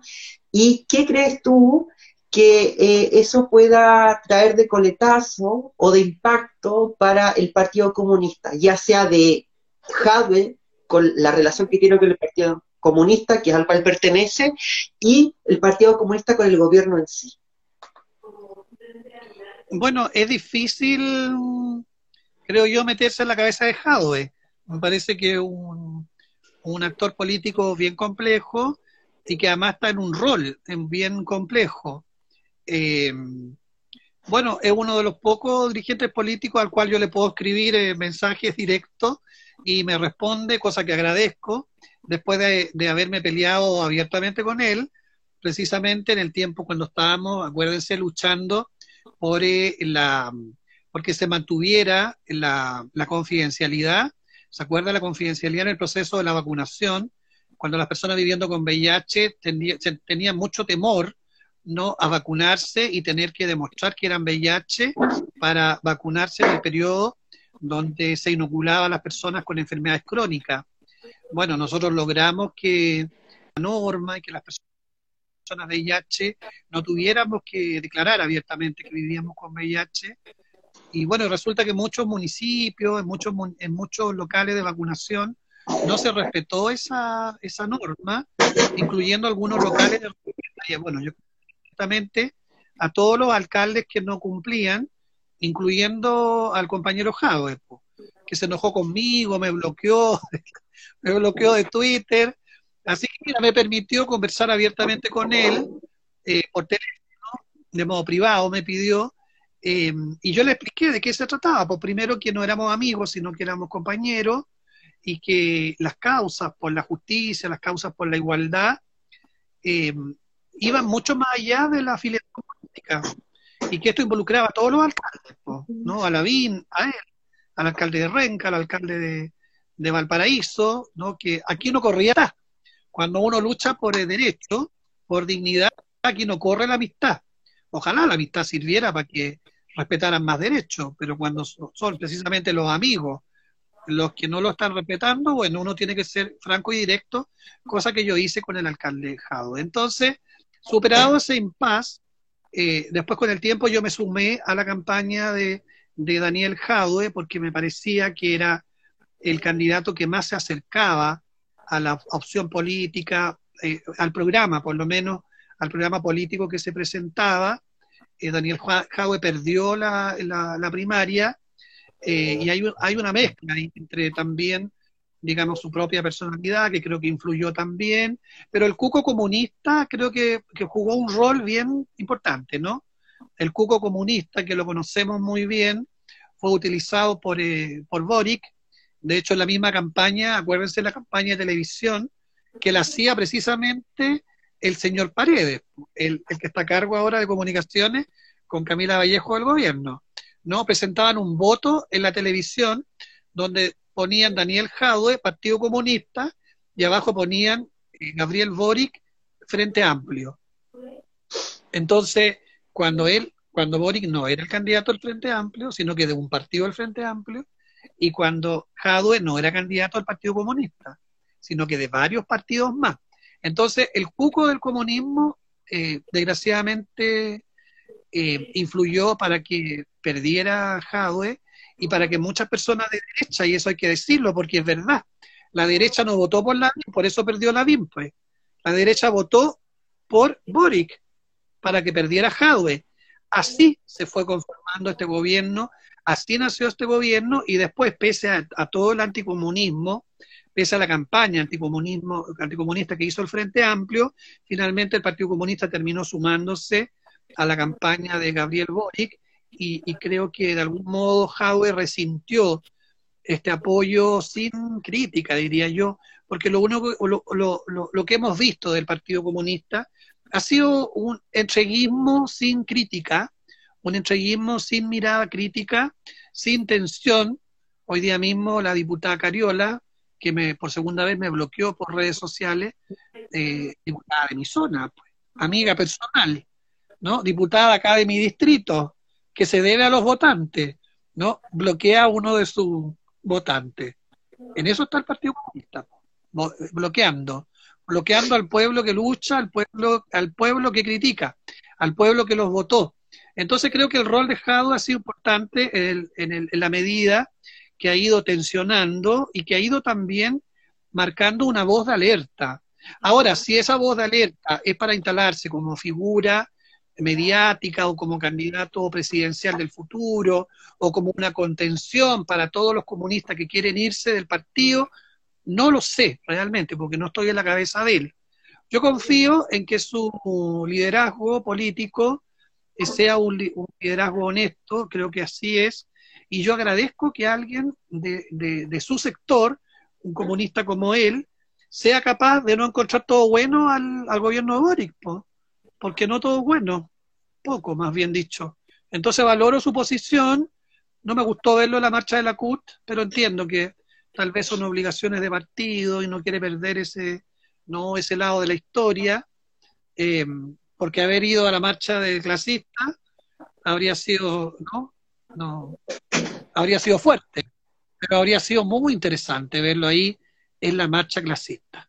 ¿Y qué crees tú que eh, eso pueda traer de coletazo o de impacto para el Partido Comunista, ya sea de Jadwe, con la relación que tiene con el Partido Comunista, que es al cual pertenece, y el Partido Comunista con el gobierno en sí.
Bueno, es difícil, creo yo, meterse en la cabeza de Jadwe. Me parece que es un, un actor político bien complejo y que además está en un rol bien complejo eh, bueno, es uno de los pocos dirigentes políticos al cual yo le puedo escribir eh, mensajes directos y me responde, cosa que agradezco, después de, haberme peleado abiertamente con él, precisamente en el tiempo cuando estábamos, acuérdense, luchando por eh, la porque se mantuviera la, confidencialidad, ¿se acuerda la confidencialidad en el proceso de la vacunación? Cuando las personas viviendo con VIH tenían mucho temor no a vacunarse y tener que demostrar que eran VIH para vacunarse en el periodo donde se inoculaba a las personas con enfermedades crónicas. Bueno, nosotros logramos que la norma y que las personas VIH no tuviéramos que declarar abiertamente que vivíamos con VIH. Y bueno, resulta que en muchos municipios, en muchos, en muchos locales de vacunación, no se respetó esa, esa norma, incluyendo algunos locales de... Bueno, yo a todos los alcaldes que no cumplían, incluyendo al compañero Javo, que se enojó conmigo, me bloqueó, me bloqueó de Twitter, Así que mira, me permitió conversar abiertamente con él eh, por teléfono, de modo privado, me pidió, eh, y yo le expliqué de qué se trataba. Pues primero que no éramos amigos, sino que éramos compañeros, y que las causas por la justicia, las causas por la igualdad, eh, iban mucho más allá de la afiliación política, y que esto involucraba a todos los alcaldes, ¿no? A Lavín, a él, al alcalde de Renca, al alcalde de, de Valparaíso, ¿no? Que aquí no corría nada cuando uno lucha por el derecho, por dignidad, aquí no corre la amistad. Ojalá la amistad sirviera para que respetaran más derechos, pero cuando son precisamente los amigos los que no lo están respetando, bueno, uno tiene que ser franco y directo, cosa que yo hice con el alcalde Jado. Entonces, superado ese impas, eh, después con el tiempo yo me sumé a la campaña de, de Daniel Jadwe porque me parecía que era el candidato que más se acercaba a la opción política, eh, al programa, por lo menos al programa político que se presentaba. Eh, Daniel Jaue perdió la, la, primaria eh, y hay, hay una mezcla entre también, digamos, su propia personalidad, que creo que influyó también, pero el cuco comunista creo que, que jugó un rol bien importante, ¿no? El cuco comunista, que lo conocemos muy bien, fue utilizado por, por Boric de hecho, en la misma campaña, acuérdense de la campaña de televisión, que la hacía precisamente el señor Paredes, el, que está a cargo ahora de comunicaciones con Camila Vallejo del gobierno. ¿no? Presentaban un voto en la televisión donde ponían Daniel Jadwe, Partido Comunista, y abajo ponían eh, Gabriel Boric, Frente Amplio. Entonces, cuando él, cuando Boric no era el candidato del Frente Amplio, sino que de un partido del Frente Amplio, y cuando Jadwe no era candidato al Partido Comunista, sino que de varios partidos más. Entonces, el cuco del comunismo, eh, desgraciadamente, eh, influyó para que perdiera Jadwe y para que muchas personas de derecha, y eso hay que decirlo porque es verdad, la derecha no votó por la por eso perdió la BIM, pues. La derecha votó por Boric para que perdiera Jadwe. Así se fue conformando este gobierno Así nació este gobierno y después, pese a, todo el anticomunismo, pese a la campaña anticomunismo, anticomunista que hizo el Frente Amplio, finalmente el Partido Comunista terminó sumándose a la campaña de Gabriel Boric y, creo que de algún modo Jaue resintió este apoyo sin crítica, diría yo, porque lo, único, lo, lo, lo, que hemos visto del Partido Comunista ha sido un entreguismo sin crítica, un entreguismo sin mirada crítica, sin tensión. Hoy día mismo la diputada Cariola, que me por segunda vez me bloqueó por redes sociales, eh, diputada de mi zona, pues, amiga personal, ¿no? Diputada acá de mi distrito, que se debe a los votantes, ¿no? Bloquea a uno de sus votantes. En eso está el Partido Comunista, bloqueando, bloqueando al pueblo que lucha, al pueblo, al pueblo que critica, al pueblo que los votó. Entonces creo que el rol de Jado ha sido importante en, en, la medida que ha ido tensionando y que ha ido también marcando una voz de alerta. Ahora, si esa voz de alerta es para instalarse como figura mediática o como candidato presidencial del futuro o como una contención para todos los comunistas que quieren irse del partido, no lo sé realmente porque no estoy en la cabeza de él. Yo confío en que su liderazgo político sea un, liderazgo honesto, creo que así es, y yo agradezco que alguien de, su sector, un comunista como él, sea capaz de no encontrar todo bueno al, gobierno de Boric, porque no todo es bueno, poco más bien dicho. Entonces valoro su posición, no me gustó verlo en la marcha de la CUT, pero entiendo que tal vez son obligaciones de partido y no quiere perder ese, no, ese lado de la historia. Eh, porque haber ido a la marcha de clasista habría sido, ¿no? No, habría sido fuerte, pero habría sido muy interesante verlo ahí en la marcha clasista.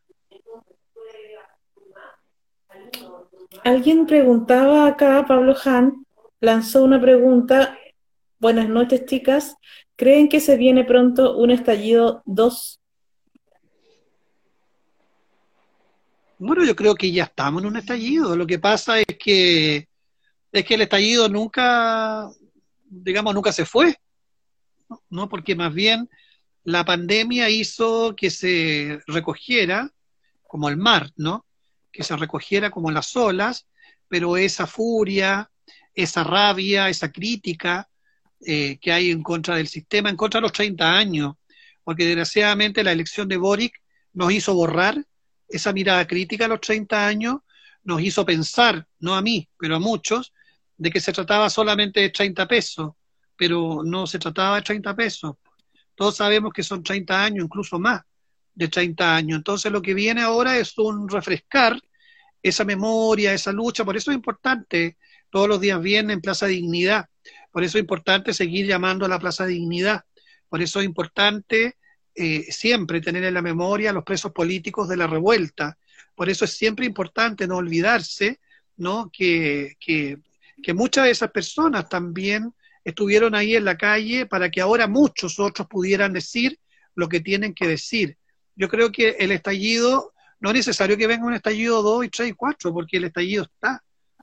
Alguien preguntaba acá, Pablo Han, lanzó una pregunta. Buenas noches, chicas. ¿Creen que se viene pronto un estallido 2
Bueno, yo creo que ya estamos en un estallido. Lo que pasa es que es que el estallido nunca, digamos, nunca se fue, ¿no? Porque más bien la pandemia hizo que se recogiera como el mar, ¿no? Que se recogiera como las olas, pero esa furia, esa rabia, esa crítica eh, que hay en contra del sistema, en contra de los 30 años, porque desgraciadamente la elección de Boric nos hizo borrar esa mirada crítica a los 30 años, nos hizo pensar, no a mí, pero a muchos, de que se trataba solamente de 30 pesos, pero no se trataba de 30 pesos. Todos sabemos que son 30 años, incluso más de 30 años. Entonces lo que viene ahora es un refrescar esa memoria, esa lucha. Por eso es importante, todos los días viene en Plaza Dignidad. Por eso es importante seguir llamando a la Plaza Dignidad. Por eso es importante eh, siempre tener en la memoria a los presos políticos de la revuelta. Por eso es siempre importante no olvidarse ¿no? Que, que muchas de esas personas también estuvieron ahí en la calle para que ahora muchos otros pudieran decir lo que tienen que decir. Yo creo que el estallido, no es necesario que venga un estallido 2 y 3 y 4, porque el estallido está,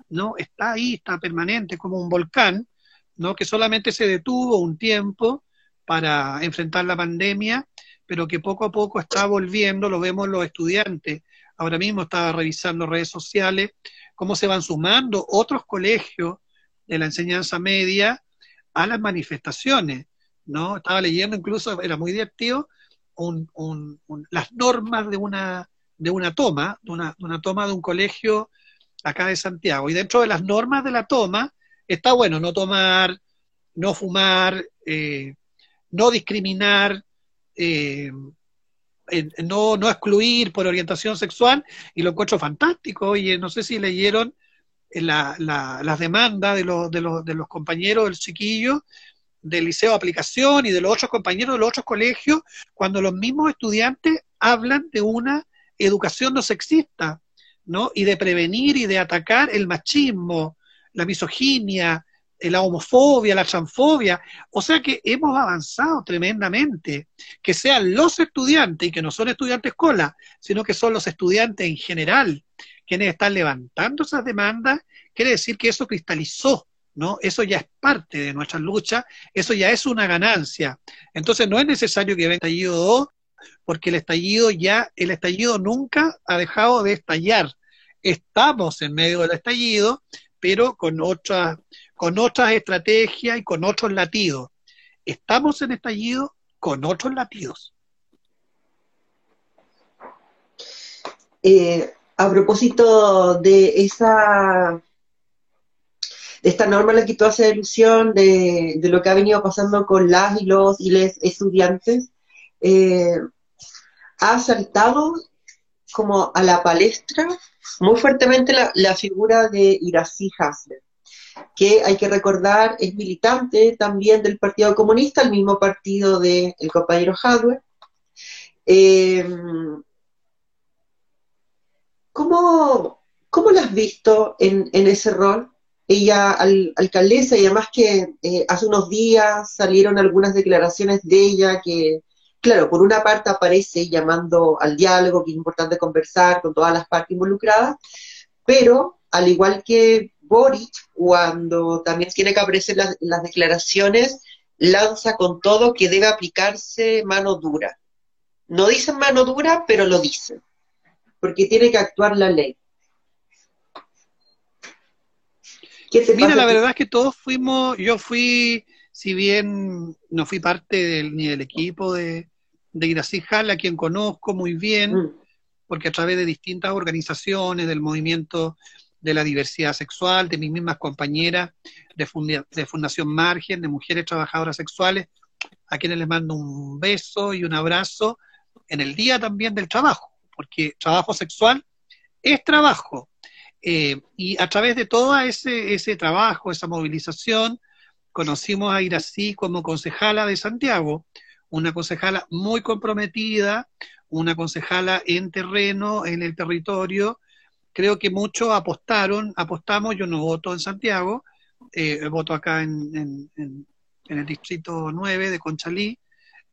¿no? Está ahí, está permanente, como un volcán, ¿no? Que solamente se detuvo un tiempo para enfrentar la pandemia, pero que poco a poco está volviendo, lo vemos los estudiantes. Ahora mismo estaba revisando redes sociales, cómo se van sumando otros colegios de la enseñanza media a las manifestaciones, ¿no? Estaba leyendo incluso, era muy divertido, las normas de una, de una toma, de una, toma de un colegio acá de Santiago. Y dentro de las normas de la toma está, bueno, no tomar, no fumar, eh, no discriminar, eh, no, no excluir por orientación sexual, y lo encuentro fantástico. Oye, no sé si leyeron la, la, las demandas de los, de, los, de los compañeros del chiquillo del liceo de aplicación y de los otros compañeros de los otros colegios, cuando los mismos estudiantes hablan de una educación no sexista, ¿no? Y de prevenir y de atacar el machismo, la misoginia, la homofobia, la transfobia. O sea que hemos avanzado tremendamente. Que sean los estudiantes, y que no son estudiantes cola, sino que son los estudiantes en general, quienes están levantando esas demandas, quiere decir que eso cristalizó, ¿no? Eso ya es parte de nuestra lucha, eso ya es una ganancia. Entonces no es necesario que venga estallido 2, porque el estallido ya, el estallido nunca ha dejado de estallar. Estamos en medio del estallido, pero con otras, con otras estrategias y con otros latidos. Estamos en estallido con otros latidos.
Eh, a propósito de esa esta norma la que tú haces alusión de, lo que ha venido pasando con las y los y les estudiantes, eh, ha saltado como a la palestra muy fuertemente la, figura de Irací Hasler, que hay que recordar es militante también del Partido Comunista, el mismo partido del compañero Hadwe. Eh, ¿Cómo, ¿Cómo la has visto en, ese rol? Ella, alcaldesa, y además que eh, hace unos días salieron algunas declaraciones de ella que, claro, por una parte aparece llamando al diálogo, que es importante conversar con todas las partes involucradas, pero al igual que Boric, cuando también tiene que aparecer las, las declaraciones, lanza con todo que debe aplicarse mano dura. No dicen mano dura, pero lo dicen porque tiene que actuar la ley.
Mira, la verdad es que todos fuimos, yo fui, si bien no fui parte ni del equipo de, de Irací Jala, a quien conozco muy bien, mm. porque a través de distintas organizaciones, del movimiento de la diversidad sexual, de mis mismas compañeras de, de Fundación Margen, de mujeres trabajadoras sexuales, a quienes les mando un beso y un abrazo en el día también del trabajo porque trabajo sexual es trabajo. Eh, y a través de todo ese, ese trabajo, esa movilización, conocimos a Irací como concejala de Santiago, una concejala muy comprometida, una concejala en terreno, en el territorio. Creo que muchos apostaron, apostamos, yo no voto en Santiago, eh, voto acá en, en, el distrito 9 de Conchalí,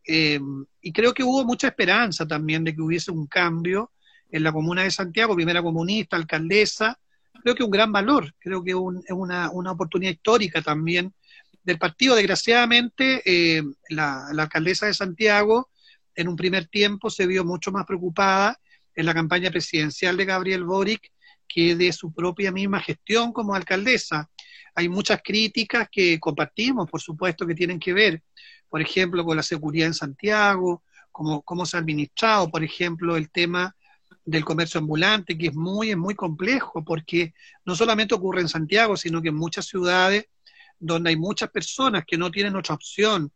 eh, y creo que hubo mucha esperanza también de que hubiese un cambio en la comuna de Santiago, primera comunista, alcaldesa. Creo que un gran valor, creo que es una, oportunidad histórica también del partido. Desgraciadamente, eh, la, alcaldesa de Santiago en un primer tiempo se vio mucho más preocupada en la campaña presidencial de Gabriel Boric que de su propia misma gestión como alcaldesa. Hay muchas críticas que compartimos, por supuesto, que tienen que ver, por ejemplo, con la seguridad en Santiago, cómo, cómo se ha administrado, por ejemplo, el tema del comercio ambulante, que es muy, muy complejo, porque no solamente ocurre en Santiago, sino que en muchas ciudades donde hay muchas personas que no tienen otra opción,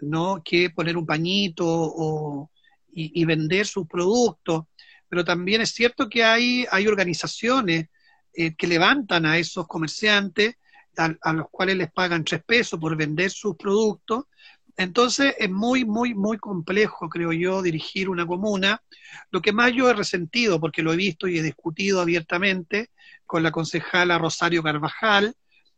¿no? que poner un pañito o, y, vender sus productos. Pero también es cierto que hay, hay organizaciones eh, que levantan a esos comerciantes, a, los cuales les pagan tres pesos por vender sus productos, entonces es muy, muy, muy complejo, creo yo, dirigir una comuna. Lo que más yo he resentido, porque lo he visto y he discutido abiertamente con la concejala Rosario Carvajal,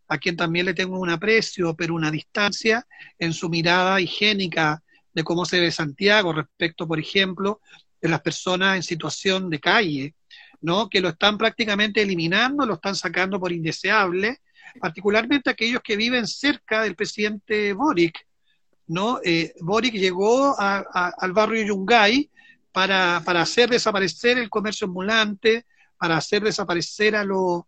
a quien también le tengo un aprecio, pero una distancia en su mirada higiénica de cómo se ve Santiago respecto, por ejemplo, de las personas en situación de calle, ¿no? Que lo están prácticamente eliminando, lo están sacando por indeseable, particularmente aquellos que viven cerca del presidente Boric, ¿no? Eh, Boric llegó al barrio Yungay para, hacer desaparecer el comercio ambulante, para hacer desaparecer a, los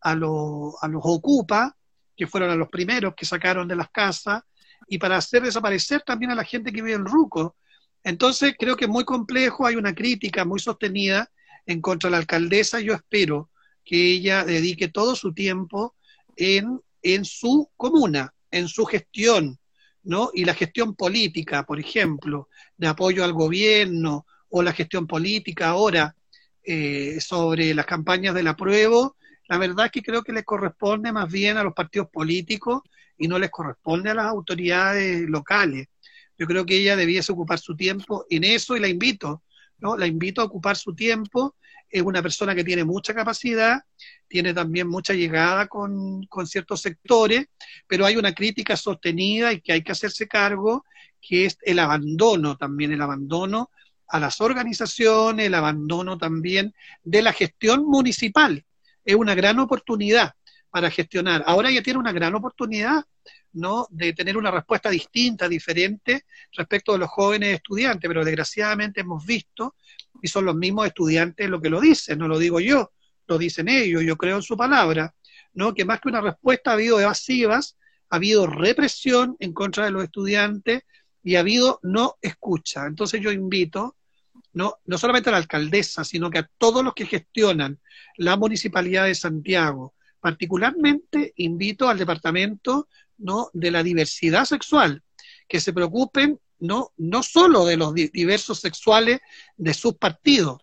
a, los ocupa, que fueron a los primeros que sacaron de las casas, y para hacer desaparecer también a la gente que vive en Ruco. Entonces creo que es muy complejo, hay una crítica muy sostenida en contra de la alcaldesa, yo espero que ella dedique todo su tiempo en su comuna, en su gestión, ¿no? Y la gestión política, por ejemplo, de apoyo al gobierno o la gestión política ahora eh, sobre las campañas del apruebo, la verdad es que creo que les corresponde más bien a los partidos políticos y no les corresponde a las autoridades locales. Yo creo que ella debiese ocupar su tiempo en eso y la invito, ¿no? La invito a ocupar su tiempo. Es una persona que tiene mucha capacidad, tiene también mucha llegada con, ciertos sectores, pero hay una crítica sostenida y que hay que hacerse cargo, que es el abandono también, el abandono a las organizaciones, el abandono también de la gestión municipal. Es una gran oportunidad para gestionar. Ahora ya tiene una gran oportunidad, ¿no? De tener una respuesta distinta, diferente respecto de los jóvenes estudiantes, pero desgraciadamente hemos visto, y son los mismos estudiantes los que lo dicen, no lo digo yo, lo dicen ellos, yo creo en su palabra, ¿no? Que más que una respuesta ha habido evasivas, ha habido represión en contra de los estudiantes y ha habido no escucha. Entonces yo invito, no, no solamente a la alcaldesa, sino que a todos los que gestionan la municipalidad de Santiago, particularmente invito al departamento ¿no? de la diversidad sexual, que se preocupen no, no solo de los diversos sexuales de sus partidos,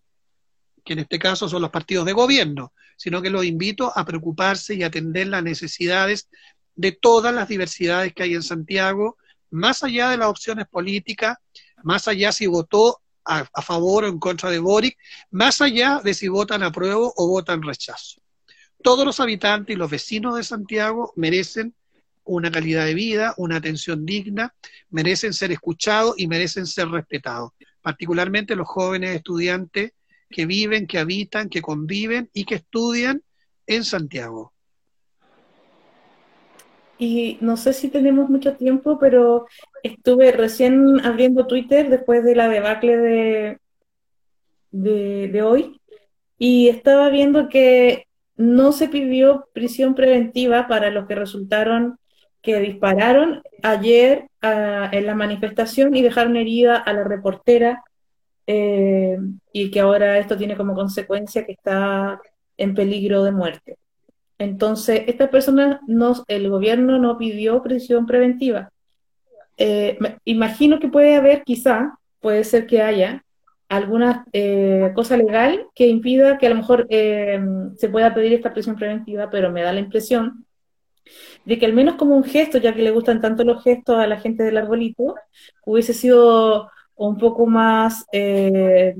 que en este caso son los partidos de gobierno, sino que los invito a preocuparse y atender las necesidades de todas las diversidades que hay en Santiago, más allá de las opciones políticas, más allá si votó a, favor o en contra de Boric, más allá de si votan a prueba o votan rechazo. Todos los habitantes y los vecinos de Santiago merecen una calidad de vida, una atención digna, merecen ser escuchados y merecen ser respetados, particularmente los jóvenes estudiantes que viven, que habitan, que conviven y que estudian en Santiago.
Y no sé si tenemos mucho tiempo, pero estuve recién abriendo Twitter después de la debacle de, de, hoy y estaba viendo que no se pidió prisión preventiva para los que resultaron que dispararon ayer ah, en la manifestación y dejaron herida a la reportera eh, y que ahora esto tiene como consecuencia que está en peligro de muerte. Entonces, esta persona, no, el gobierno no pidió prisión preventiva. Eh, imagino que puede haber, quizá, puede ser que haya alguna eh, cosa legal que impida que a lo mejor se pueda pedir esta prisión preventiva, pero me da la impresión de que al menos como un gesto, ya que le gustan tanto los gestos a la gente del arbolito, hubiese sido un poco más eh,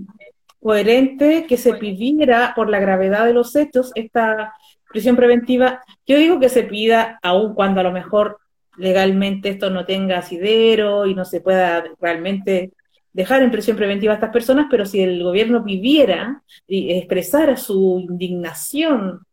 coherente que se pidiera por la gravedad de los hechos esta prisión preventiva. Yo digo que se pida aun cuando a lo mejor legalmente esto no tenga asidero y no se pueda realmente dejar en prisión preventiva a estas personas, pero si el gobierno pidiera y expresara su indignación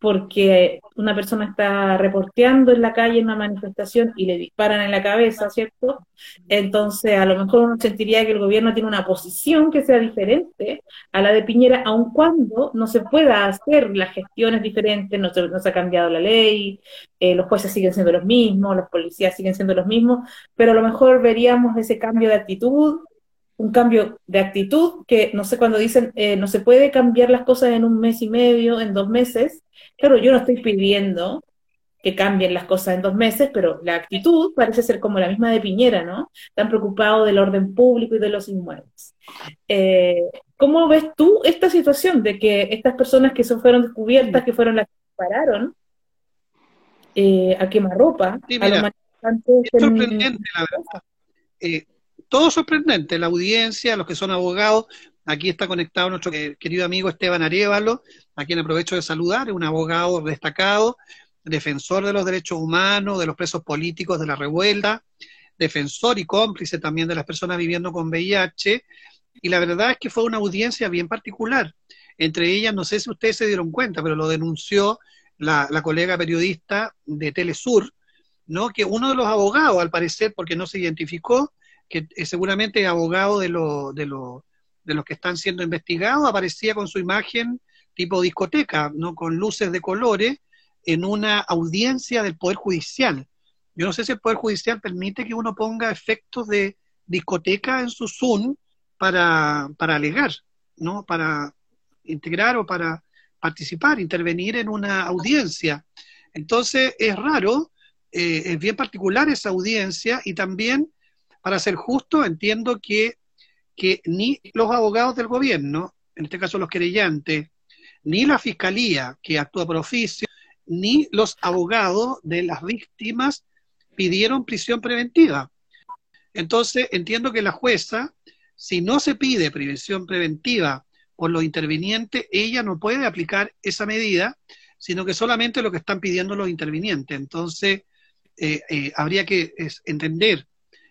porque una persona está reporteando en la calle en una manifestación y le disparan en la cabeza, ¿cierto? Entonces, a lo mejor uno sentiría que el gobierno tiene una posición que sea diferente a la de Piñera, aun cuando no se pueda hacer las gestiones diferentes, no se, no ha cambiado la ley, eh, los jueces siguen siendo los mismos, los policías siguen siendo los mismos, pero a lo mejor veríamos ese cambio de actitud un cambio de actitud que no sé cuando dicen eh, no se puede cambiar las cosas en un mes y medio, en dos meses. Claro, yo no estoy pidiendo que cambien las cosas en dos meses, pero la actitud parece ser como la misma de Piñera, ¿no? Tan preocupado del orden público y de los inmuebles. Eh, ¿Cómo ves tú esta situación de que estas personas que son, fueron descubiertas, que fueron las que pararon eh, a quemarropa,
Sí,
a los manifestantes
es
en-
sorprendente, la verdad. Eh, todo sorprendente, la audiencia, los que son abogados. Aquí está conectado nuestro que- querido amigo Esteban Arevalo, a quien aprovecho de saludar, un abogado destacado, defensor de los derechos humanos, de los presos políticos de la revuelta, defensor y cómplice también de las personas viviendo con VIH. Y la verdad es que fue una audiencia bien particular. Entre ellas, no sé si ustedes se dieron cuenta, pero lo denunció la, la colega periodista de Telesur, ¿no? Que uno de los abogados, al parecer, porque no se identificó, que eh, seguramente es abogado de, lo- de, de los que están siendo investigados, aparecía con su imagen tipo discoteca, ¿no? Con luces de colores, en una audiencia del Poder Judicial. Yo no sé si el Poder Judicial permite que uno ponga efectos de discoteca en su Zoom para, para alegar, ¿no? Para integrar o para participar, intervenir en una audiencia. Entonces, es raro, eh, es bien particular esa audiencia y también, para ser justo, entiendo que, que ni los abogados del gobierno, en este caso los querellantes, ni la fiscalía que actúa por oficio, ni los abogados de las víctimas pidieron prisión preventiva. Entonces, entiendo que la jueza, si no se pide prisión preventiva por los intervinientes, ella no puede aplicar esa medida, sino que solamente lo que están pidiendo los intervinientes. Entonces, eh, eh, habría que entender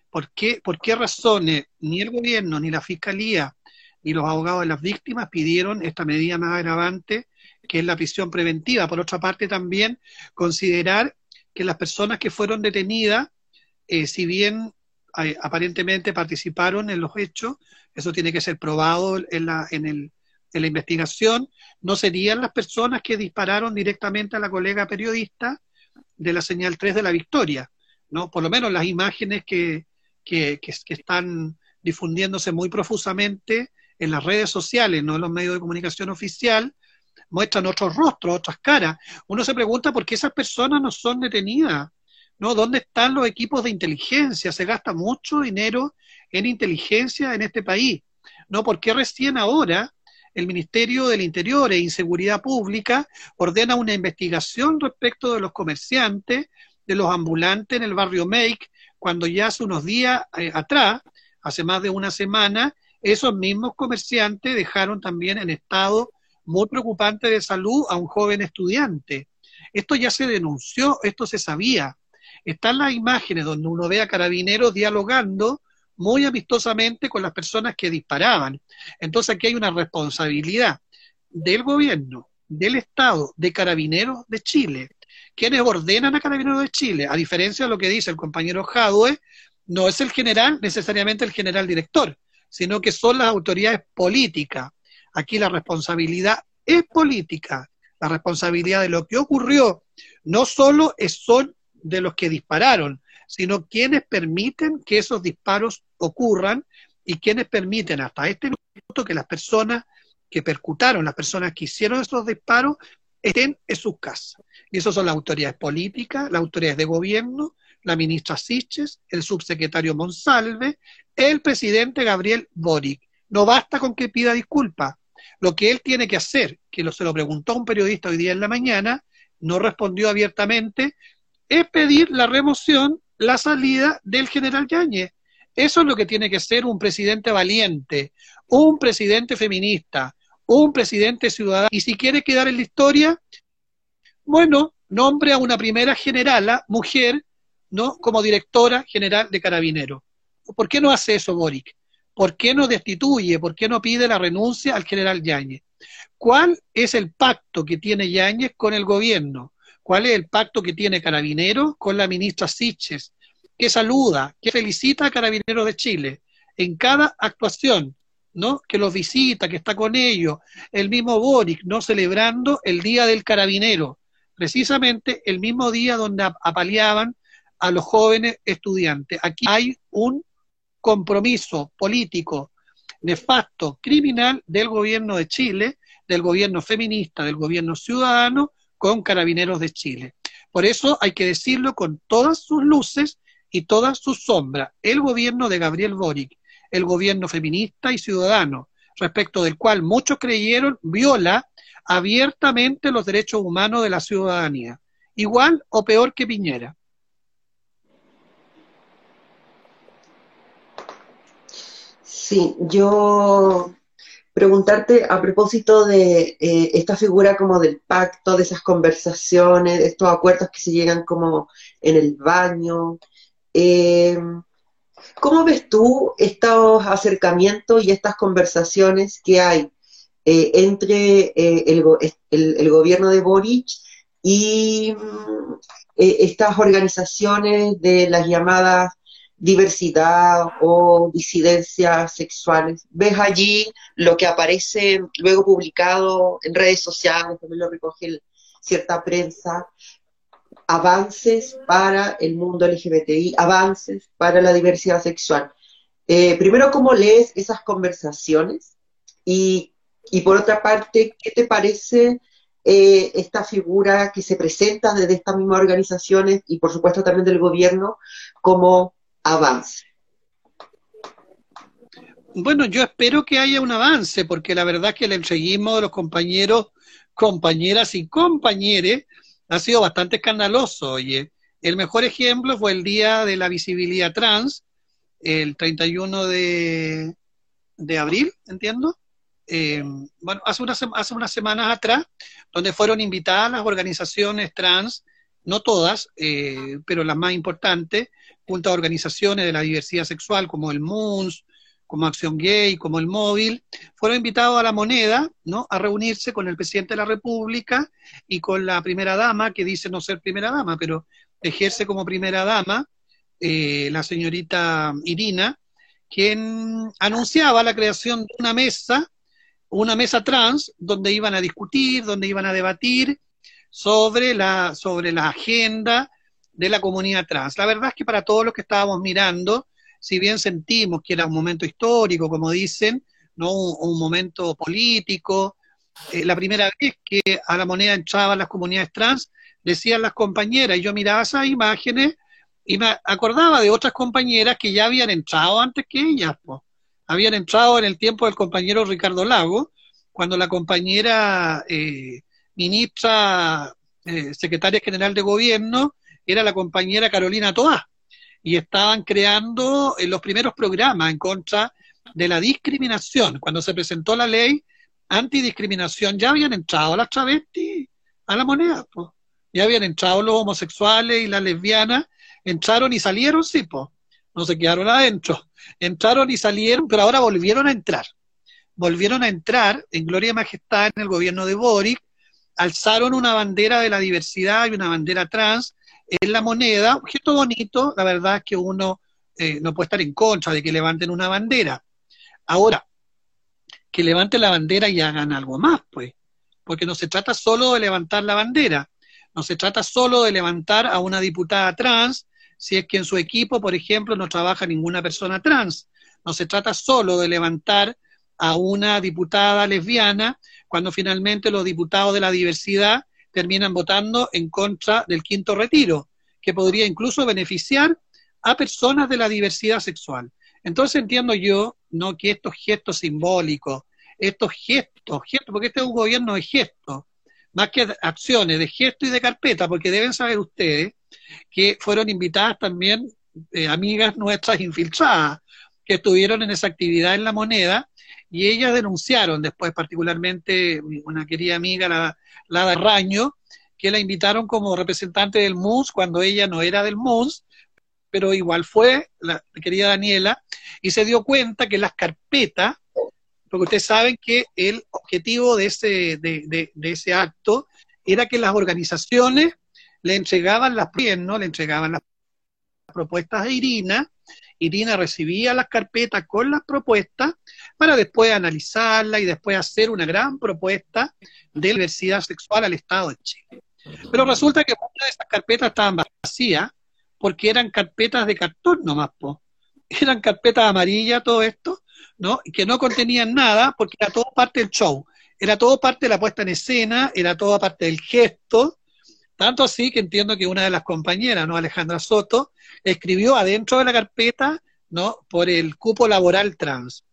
por qué, por qué razones ni el gobierno, ni la fiscalía, ni los abogados de las víctimas pidieron esta medida más agravante, que es la prisión preventiva. Por otra parte, también considerar que las personas que fueron detenidas, eh, si bien eh, aparentemente participaron en los hechos, eso tiene que ser probado en la, en, el, en la investigación, no serían las personas que dispararon directamente a la colega periodista de la señal 3 de la victoria, ¿no? Por lo menos las imágenes que, que, están difundiéndose muy profusamente en las redes sociales, no en los medios de comunicación oficial, muestran otros rostros, otras caras. Uno se pregunta por qué esas personas no son detenidas, ¿no? ¿Dónde están los equipos de inteligencia? Se gasta mucho dinero en inteligencia en este país, ¿no? ¿Por qué recién ahora el Ministerio del Interior e Inseguridad Pública ordena una investigación respecto de los comerciantes, de los ambulantes en el barrio Make, cuando ya hace unos días eh, atrás, hace más de una semana, esos mismos comerciantes dejaron también en estado muy preocupante de salud a un joven estudiante. Esto ya se denunció, esto se sabía. Están las imágenes donde uno ve a carabineros dialogando muy amistosamente con las personas que disparaban. Entonces aquí hay una responsabilidad del gobierno, del Estado, de carabineros de Chile. Quienes ordenan a carabineros de Chile, a diferencia de lo que dice el compañero Jadwe, no es el general, necesariamente el general director, sino que son las autoridades políticas. Aquí la responsabilidad es política, la responsabilidad de lo que ocurrió no solo es, son de los que dispararon, sino quienes permiten que esos disparos ocurran y quienes permiten hasta este minuto que las personas que percutaron, las personas que hicieron esos disparos, estén en sus casas. Y eso son las autoridades políticas, las autoridades de gobierno, la ministra Siches, el subsecretario Monsalve, el presidente Gabriel Boric. No basta con que pida disculpas. Lo que él tiene que hacer, que lo, se lo preguntó un periodista hoy día en la mañana, no respondió abiertamente, es pedir la remoción, la salida del general Yáñez. Eso es lo que tiene que ser un presidente valiente, un presidente feminista, un presidente ciudadano. Y si quiere quedar en la historia, bueno, nombre a una primera generala, mujer, ¿no? Como directora general de Carabineros. ¿Por qué no hace eso Boric? ¿Por qué no destituye? ¿Por qué no pide la renuncia al general Yáñez? ¿Cuál es el pacto que tiene Yáñez con el gobierno? ¿Cuál es el pacto que tiene Carabineros con la ministra Siches? Que saluda, que felicita a Carabineros de Chile en cada actuación, ¿no? Que los visita, que está con ellos. El mismo Boric, ¿no? Celebrando el Día del Carabinero, precisamente el mismo día donde apaleaban a los jóvenes estudiantes. Aquí hay un compromiso político nefasto, criminal del gobierno de Chile del gobierno feminista, del gobierno ciudadano, con Carabineros de Chile. Por eso hay que decirlo con todas sus luces y todas sus sombras. El gobierno de Gabriel Boric, el gobierno feminista y ciudadano, respecto del cual muchos creyeron viola abiertamente los derechos humanos de la ciudadanía, igual o peor que Piñera.
Sí, yo preguntarte a propósito de eh, esta figura como del pacto, de esas conversaciones, de estos acuerdos que se llegan como en el baño. Eh, ¿Cómo ves tú estos acercamientos y estas conversaciones que hay eh, entre el, el, gobierno de Boric y mm, estas organizaciones de las llamadas diversidad o disidencias sexuales. Ves allí lo que aparece luego publicado en redes sociales, también lo recoge cierta prensa, avances para el mundo LGBTI, avances para la diversidad sexual. Eh, primero, ¿cómo lees esas conversaciones? Y, por otra parte, ¿qué te parece eh, esta figura que se presenta desde estas mismas organizaciones y por supuesto también del gobierno como avance?
Bueno, yo espero que haya un avance, porque la verdad es que el entreguismo de los compañeros, compañeras y compañeros ha sido bastante escandaloso. Oye, el mejor ejemplo fue el día de la visibilidad trans, el 31 de, de abril, entiendo. Eh, bueno, hace unas, hace unas semanas atrás, donde fueron invitadas las organizaciones trans, no todas, eh, pero las más importantes, junto a organizaciones de la diversidad sexual como el MUNS, como Acción Gay, como el Móvil, fueron invitados a la moneda, ¿no? A reunirse con el presidente de la República y con la primera dama, que dice no ser primera dama, pero ejerce como primera dama, eh, la señorita Irina, quien anunciaba la creación de una mesa, una mesa trans, donde iban a discutir, donde iban a debatir sobre la, sobre la agenda de la comunidad trans. La verdad es que para todos los que estábamos mirando, si bien sentimos que era un momento histórico, como dicen, no un, momento político, eh, la primera vez que a la moneda entraban las comunidades trans, decían las compañeras, y yo miraba esas imágenes y me acordaba de otras compañeras que ya habían entrado antes que ellas, habían entrado en el tiempo del compañero Ricardo Lago, cuando la compañera eh, ministra, eh, secretaria general de gobierno, era la compañera Carolina Toá, y estaban creando eh, los primeros programas en contra de la discriminación. Cuando se presentó la ley antidiscriminación, ya habían entrado las travestis a la moneda, ya habían entrado los homosexuales y las lesbianas, entraron y salieron, sí, pues, no se quedaron adentro, entraron y salieron, pero ahora volvieron a entrar. Volvieron a entrar en gloria y majestad en el gobierno de Boric, alzaron una bandera de la diversidad y una bandera trans, en la moneda, objeto bonito, la verdad es que uno eh, no puede estar en contra de que levanten una bandera. Ahora, que levanten la bandera y hagan algo más, pues, porque no se trata solo de levantar la bandera, no se trata solo de levantar a una diputada trans, si es que en su equipo, por ejemplo, no trabaja ninguna persona trans, no se trata solo de levantar a una diputada lesbiana, cuando finalmente los diputados de la diversidad terminan votando en contra del quinto retiro, que podría incluso beneficiar a personas de la diversidad sexual. Entonces entiendo yo no que estos gestos simbólicos, estos gestos, gestos, porque este es un gobierno de gestos, más que acciones, de gesto y de carpeta, porque deben saber ustedes que fueron invitadas también eh, amigas nuestras infiltradas que estuvieron en esa actividad en la moneda y ellas denunciaron después, particularmente una querida amiga, la, la Raño, que la invitaron como representante del MUS cuando ella no era del MUS, pero igual fue la querida Daniela, y se dio cuenta que las carpetas porque ustedes saben que el objetivo de ese, de, ese acto era que las organizaciones le entregaban las ¿no? le entregaban las propuestas a Irina, Irina recibía las carpetas con las propuestas para después analizarla y después hacer una gran propuesta de diversidad sexual al Estado de Chile. Pero resulta que muchas de esas carpetas estaban vacías porque eran carpetas de cartón nomás, po. eran carpetas amarillas, todo esto, ¿no? Y que no contenían nada porque era todo parte del show, era todo parte de la puesta en escena, era toda parte del gesto, tanto así que entiendo que una de las compañeras, ¿no? Alejandra Soto, escribió adentro de la carpeta, ¿no? Por el cupo laboral trans.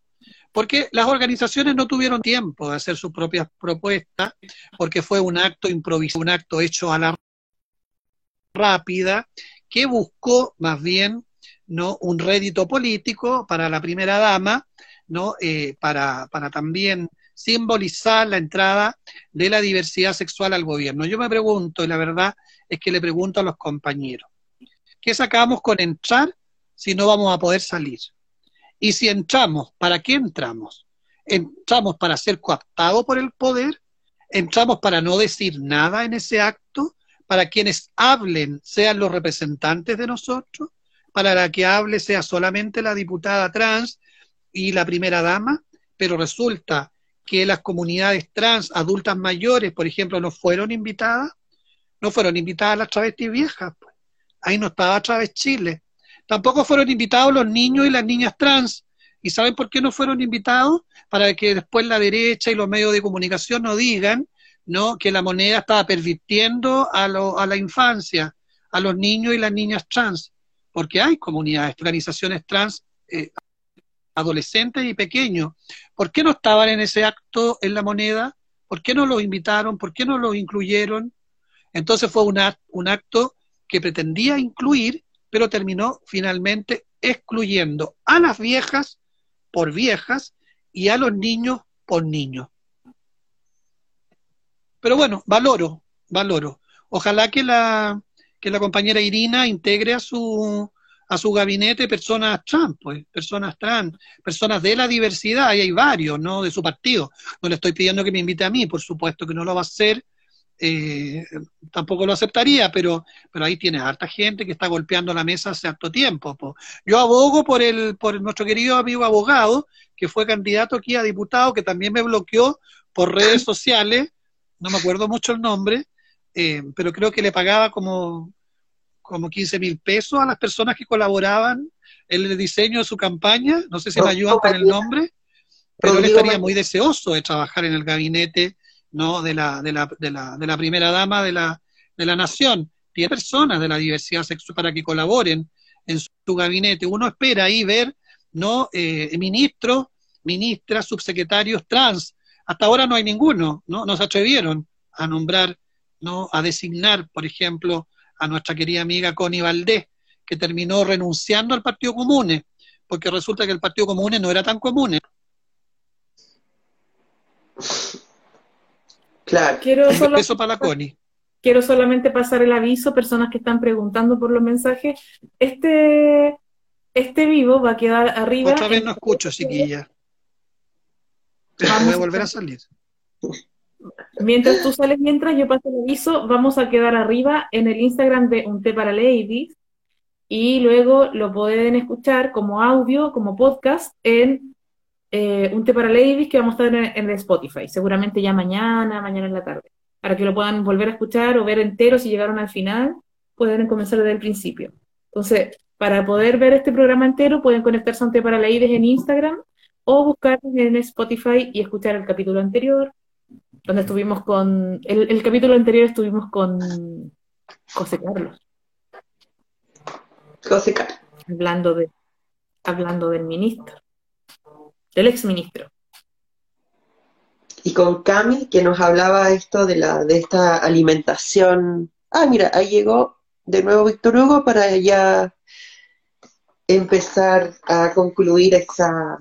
Porque las organizaciones no tuvieron tiempo de hacer sus propias propuestas, porque fue un acto improvisado, un acto hecho a la rápida, que buscó más bien ¿no? un rédito político para la primera dama, ¿no? Eh, para, para también simbolizar la entrada de la diversidad sexual al gobierno. Yo me pregunto, y la verdad es que le pregunto a los compañeros, ¿qué sacamos con entrar si no vamos a poder salir? Y si entramos, ¿para qué entramos? ¿Entramos para ser coaptados por el poder? ¿Entramos para no decir nada en ese acto? ¿Para quienes hablen sean los representantes de nosotros? ¿Para la que hable sea solamente la diputada trans y la primera dama? Pero resulta que las comunidades trans, adultas mayores, por ejemplo, no fueron invitadas. No fueron invitadas las travestis viejas. Pues. Ahí no estaba Través Chile. Tampoco fueron invitados los niños y las niñas trans. ¿Y saben por qué no fueron invitados? Para que después la derecha y los medios de comunicación no digan ¿no? que la moneda estaba pervirtiendo a, a la infancia, a los niños y las niñas trans, porque hay comunidades, organizaciones trans eh, adolescentes y pequeños. ¿Por qué no estaban en ese acto en la moneda? ¿Por qué no los invitaron? ¿Por qué no los incluyeron? Entonces fue un acto que pretendía incluir pero terminó finalmente excluyendo a las viejas por viejas y a los niños por niños. Pero bueno, valoro, valoro. Ojalá que la, que la compañera Irina integre a su, a su gabinete personas trans, pues, personas trans, personas de la diversidad, y hay varios, ¿no? De su partido. No le estoy pidiendo que me invite a mí, por supuesto que no lo va a hacer, eh, tampoco lo aceptaría, pero, pero ahí tiene harta gente que está golpeando la mesa hace harto tiempo. Yo abogo por el, por nuestro querido amigo abogado, que fue candidato aquí a diputado, que también me bloqueó por redes sociales, no me acuerdo mucho el nombre, eh, pero creo que le pagaba como, como 15 mil pesos a las personas que colaboraban en el diseño de su campaña, no sé si me ayudan con el nombre, pero él estaría muy deseoso de trabajar en el gabinete ¿no? de, la, de, la, de, la, de la primera dama de la, de la nación. Tiene personas de la diversidad sexual para que colaboren en su, gabinete. Uno espera ahí ver ¿no? Eh, ministros, ministras, subsecretarios trans. Hasta ahora no hay ninguno, ¿no? No se atrevieron a nombrar, ¿no? A designar, por ejemplo, a nuestra querida amiga Connie Valdés, que terminó renunciando al Partido Común, porque resulta que el Partido Común no era tan común.
Claro.
Quiero,
para
quiero solamente pasar el aviso, personas que están preguntando por los mensajes. Este, este vivo va a quedar arriba.
Otra vez no escucho, chiquilla. voy a volver a salir.
Mientras tú sales, mientras yo paso el aviso, vamos a quedar arriba en el Instagram de Un Té para Ladies y luego lo pueden escuchar como audio, como podcast en eh, un té para ladies que vamos a estar en, Spotify, seguramente ya mañana, mañana en la tarde, para que lo puedan volver a escuchar o ver entero si llegaron al final, pueden comenzar desde el principio. Entonces, para poder ver este programa entero, pueden conectarse a un té para ladies en Instagram o buscar en Spotify y escuchar el capítulo anterior, donde estuvimos con, el, el capítulo anterior estuvimos con José Carlos.
José Carlos.
Hablando de, hablando del ministro del exministro.
Y con Cami, que nos hablaba esto de, la, de esta alimentación. Ah, mira, ahí llegó de nuevo Víctor Hugo para ya empezar a concluir esa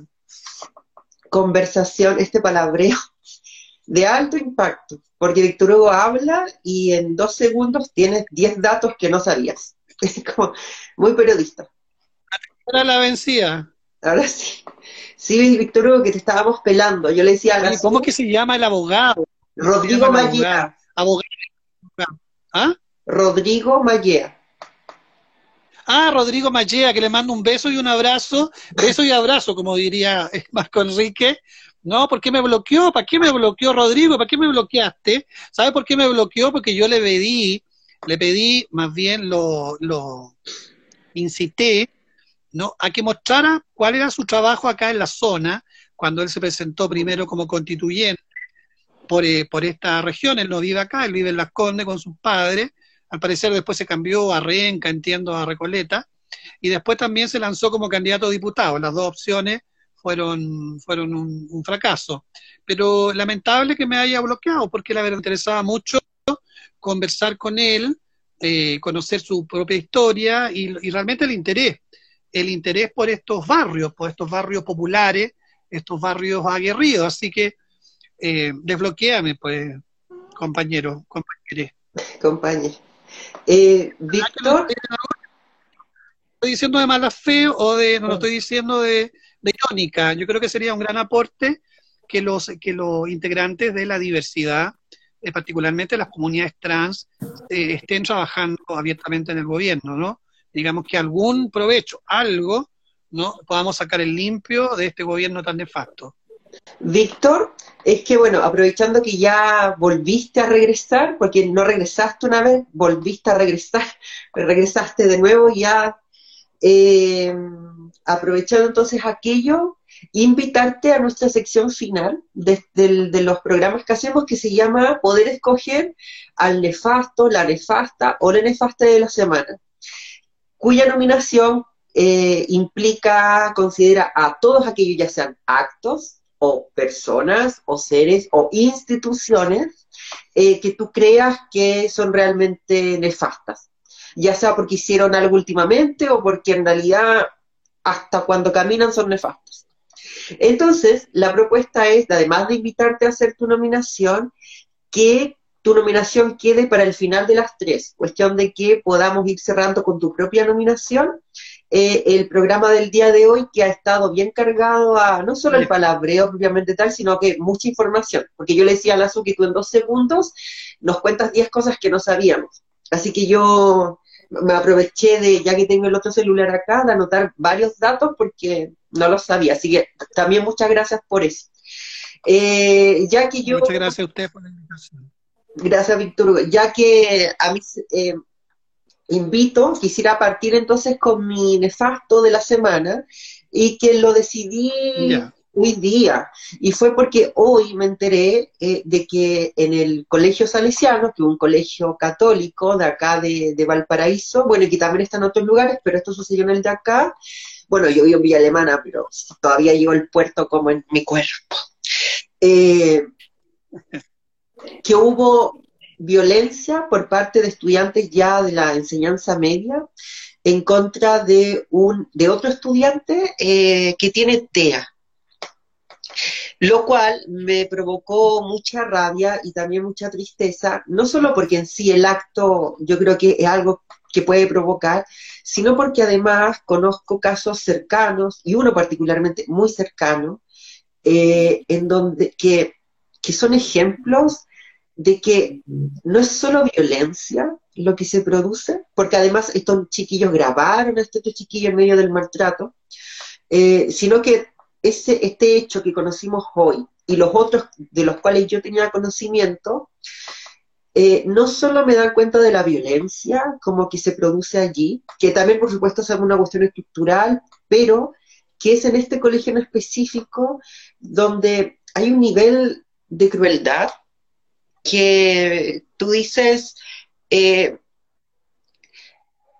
conversación, este palabreo de alto impacto, porque Víctor Hugo habla y en dos segundos tienes diez datos que no sabías. Es como muy periodista.
Era la vencida.
Ahora sí. Sí, Víctor Hugo, que te estábamos pelando. Yo le decía a
¿Cómo que se llama el abogado?
Rodrigo Mallea.
Abogado. ¿Ah?
Rodrigo Mallea.
Ah, Rodrigo Mallea, que le mando un beso y un abrazo. Beso y abrazo, como diría Marco Enrique. No, ¿por qué me bloqueó? ¿Para qué me bloqueó Rodrigo? ¿Para qué me bloqueaste? ¿Sabe por qué me bloqueó? Porque yo le pedí, le pedí, más bien lo, lo incité, ¿no? A que mostrara cuál era su trabajo acá en la zona, cuando él se presentó primero como constituyente por, eh, por esta región. Él no vive acá, él vive en Las Condes con sus padres. Al parecer después se cambió a Renca, entiendo, a Recoleta. Y después también se lanzó como candidato a diputado. Las dos opciones fueron, fueron un, fracaso. Pero lamentable que me haya bloqueado, porque la verdad me interesaba mucho conversar con él, eh, conocer su propia historia y, realmente el interés, el interés por estos barrios, por estos barrios populares, estos barrios aguerridos. Así que eh, desbloqueame, pues, compañero, compañero.
Compañero. Eh, Víctor.
¿Estoy diciendo de mala fe o de, no lo estoy diciendo de, de irónica. Yo creo que sería un gran aporte que los, que los integrantes de la diversidad, eh, particularmente las comunidades trans, eh, estén trabajando abiertamente en el gobierno, ¿no? Digamos que algún provecho, algo, ¿no? Podamos sacar el limpio de este gobierno tan nefasto.
Víctor, es que bueno, aprovechando que ya volviste a regresar, porque no regresaste una vez, volviste a regresar, regresaste de nuevo ya eh, aprovechando entonces aquello, invitarte a nuestra sección final de, los programas que hacemos que se llama Poder escoger al nefasto, la nefasta o la nefasta de la semana, cuya nominación eh, implica, considera a todos aquellos, ya sean actos o personas o seres o instituciones eh, que tú creas que son realmente nefastas ya sea porque hicieron algo últimamente o porque en realidad hasta cuando caminan son nefastos. Entonces, la propuesta es, además de invitarte a hacer tu nominación, que tu nominación quede para el final de las tres, cuestión de que podamos ir cerrando con tu propia nominación eh, el programa del día de hoy que ha estado bien cargado a no solo el palabreo propiamente tal, sino que mucha información, porque yo le decía a Lazo que tú en dos segundos nos cuentas diez cosas que no sabíamos. Así que yo me aproveché de, ya que tengo el otro celular acá, de anotar varios datos porque no los sabía. Así que también muchas gracias por eso. Eh, ya que yo...
Muchas gracias a usted por la invitación.
Gracias, Víctor. Ya que a mí eh, invito, quisiera partir entonces con mi nefasto de la semana y que lo decidí hoy día. Y fue porque hoy me enteré eh, de que en el Colegio Salesiano, que es un colegio católico de acá de, Valparaíso, bueno, y que también está en otros lugares, pero esto sucedió en el de acá. Bueno, yo vivo en Villa Alemana, pero todavía llevo el puerto como en mi cuerpo. Eh, que hubo violencia por parte de estudiantes ya de la enseñanza media en contra de un de otro estudiante eh, que tiene TEA, lo cual me provocó mucha rabia y también mucha tristeza, no solo porque en sí el acto yo creo que es algo que puede provocar, sino porque además conozco casos cercanos, y uno particularmente muy cercano, eh, en donde que, son ejemplos de que no es solo violencia lo que se produce, porque además estos chiquillos grabaron a estos chiquillos en medio del maltrato, eh, sino que este hecho que conocimos hoy y los otros de los cuales yo tenía conocimiento, eh, no solo me dan cuenta de la violencia como que se produce allí, que también por supuesto es una cuestión estructural, pero que es en este colegio en específico donde hay un nivel de crueldad que tú dices eh,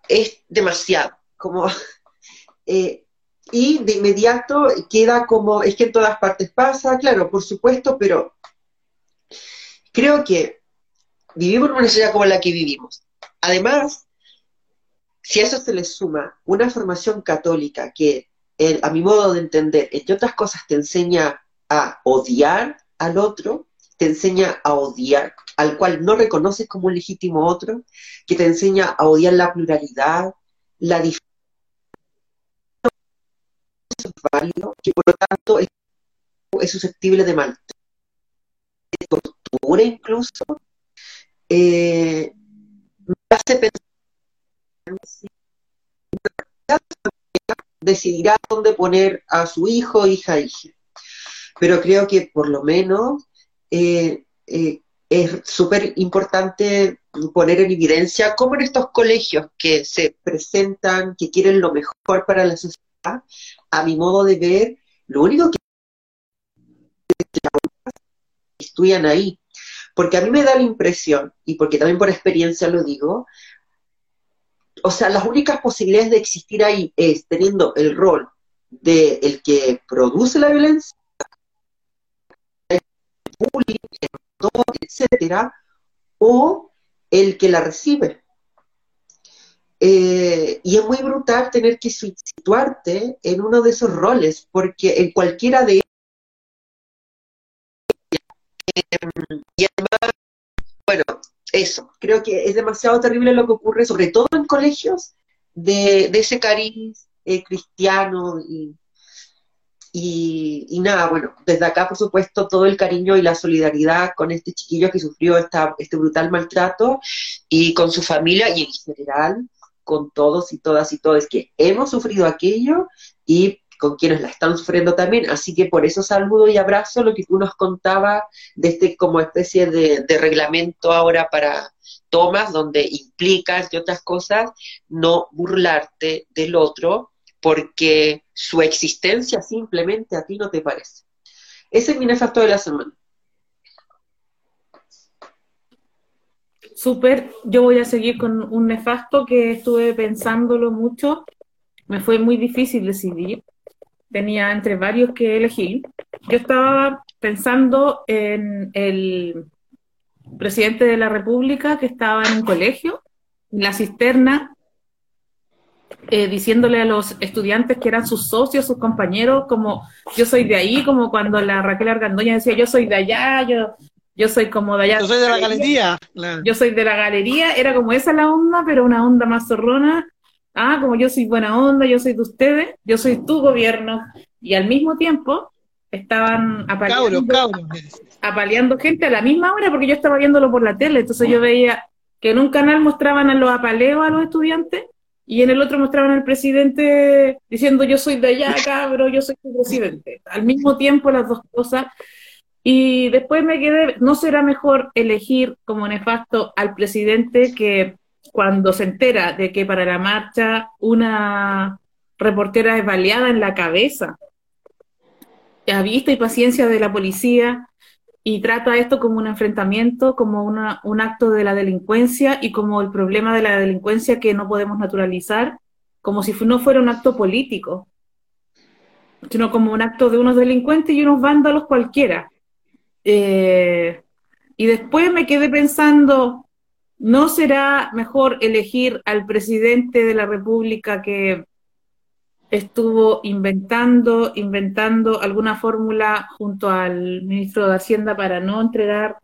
es demasiado, como eh, y de inmediato queda como, es que en todas partes pasa, claro, por supuesto, pero creo que vivimos en una sociedad como la que vivimos. Además, si a eso se le suma una formación católica que, a mi modo de entender, entre otras cosas, te enseña a odiar al otro, te enseña a odiar al cual no reconoces como un legítimo otro, que te enseña a odiar la pluralidad, la diferencia que por lo tanto es, susceptible de maltrato, de tortura incluso, eh, me hace pensar si decidirá dónde poner a su hijo, hija, hija. Pero creo que por lo menos eh, eh, es súper importante poner en evidencia cómo en estos colegios que se presentan, que quieren lo mejor para la sociedad, a mi modo de ver, lo único que estudian ahí. Porque a mí me da la impresión, y porque también por experiencia lo digo, o sea, las únicas posibilidades de existir ahí es teniendo el rol de el que produce la violencia, bullying, etcétera, o el que la recibe. Eh, y es muy brutal tener que situarte en uno de esos roles, porque en cualquiera de ellos, eh, y además, bueno, eso, creo que es demasiado terrible lo que ocurre, sobre todo en colegios, de, ese cariz eh, cristiano y, y, nada, bueno, desde acá, por supuesto, todo el cariño y la solidaridad con este chiquillo que sufrió esta, este brutal maltrato y con su familia y en general con todos y todas y todos que hemos sufrido aquello y con quienes la están sufriendo también. Así que por eso saludo y abrazo lo que tú nos contabas de este como especie de, de reglamento ahora para tomas, donde implicas y otras cosas no burlarte del otro, porque su existencia simplemente a ti no te parece. Ese es mi nefasto de la semana.
Súper, yo voy a seguir con un nefasto que estuve pensándolo mucho. Me fue muy difícil decidir. Tenía entre varios que elegir. Yo estaba pensando en el presidente de la República que estaba en un colegio, en la cisterna, eh, diciéndole a los estudiantes que eran sus socios, sus compañeros, como yo soy de ahí, como cuando la Raquel Argandoña decía yo soy de allá, yo, yo soy como de allá.
Yo soy de la galería.
Yo soy de la galería, era como esa la onda, pero una onda más zorrona. Ah, como yo soy buena onda, yo soy de ustedes, yo soy tu gobierno. Y al mismo tiempo estaban apaleando, apaleando gente a la misma hora, porque yo estaba viéndolo por la tele, entonces yo veía que en un canal mostraban a los apaleos a los estudiantes y en el otro mostraban al presidente diciendo yo soy de allá, cabrón, yo soy tu presidente. Al mismo tiempo las dos cosas. Y después me quedé, ¿no será mejor elegir como nefasto al presidente que cuando se entera de que para la marcha una reportera es baleada en la cabeza, a vista y paciencia de la policía, y trata esto como un enfrentamiento, como una, un acto de la delincuencia y como el problema de la delincuencia que no podemos naturalizar, como si no fuera un acto político, sino como un acto de unos delincuentes y unos vándalos cualquiera. Eh, y después me quedé pensando, ¿no será mejor elegir al presidente de la República que estuvo inventando, inventando alguna fórmula junto al ministro de Hacienda para no entregar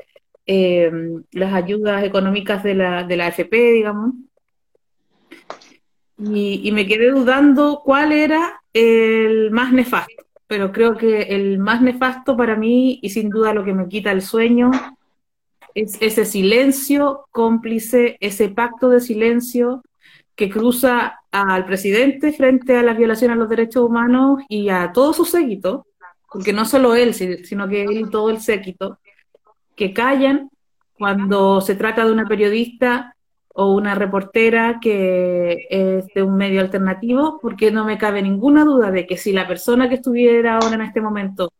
eh, las ayudas económicas de la, de la AFP, digamos. Y, me quedé dudando cuál era el más nefasto, pero creo que el más nefasto para mí, y sin duda lo que me quita el sueño, es ese silencio cómplice, ese pacto de silencio que cruza al presidente frente a las violaciones a los derechos humanos y a todos sus séquitos, porque no solo él, sino que él y todo el séquito, que callan cuando se trata de una periodista o una reportera que es de un medio alternativo, porque no me cabe ninguna duda de que si la persona que estuviera ahora en este momento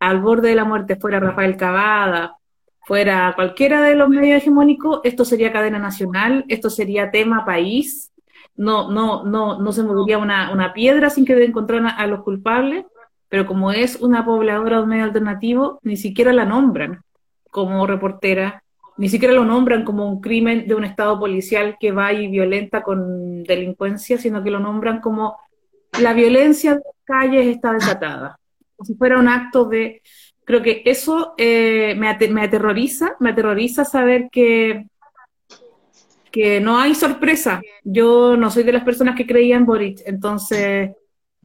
al borde de la muerte fuera Rafael Cavada, fuera cualquiera de los medios hegemónicos, esto sería cadena nacional, esto sería tema país, no, no, no, no se movería una, una piedra sin que encontraran a, los culpables, pero como es una pobladora de un medio alternativo, ni siquiera la nombran como reportera, ni siquiera lo nombran como un crimen de un estado policial que va y violenta con delincuencia, sino que lo nombran como la violencia de las calles está desatada, como si fuera un acto de... Creo que eso eh, me, me aterroriza, me aterroriza saber que que no hay sorpresa. Yo no soy de las personas que creían en Boric, entonces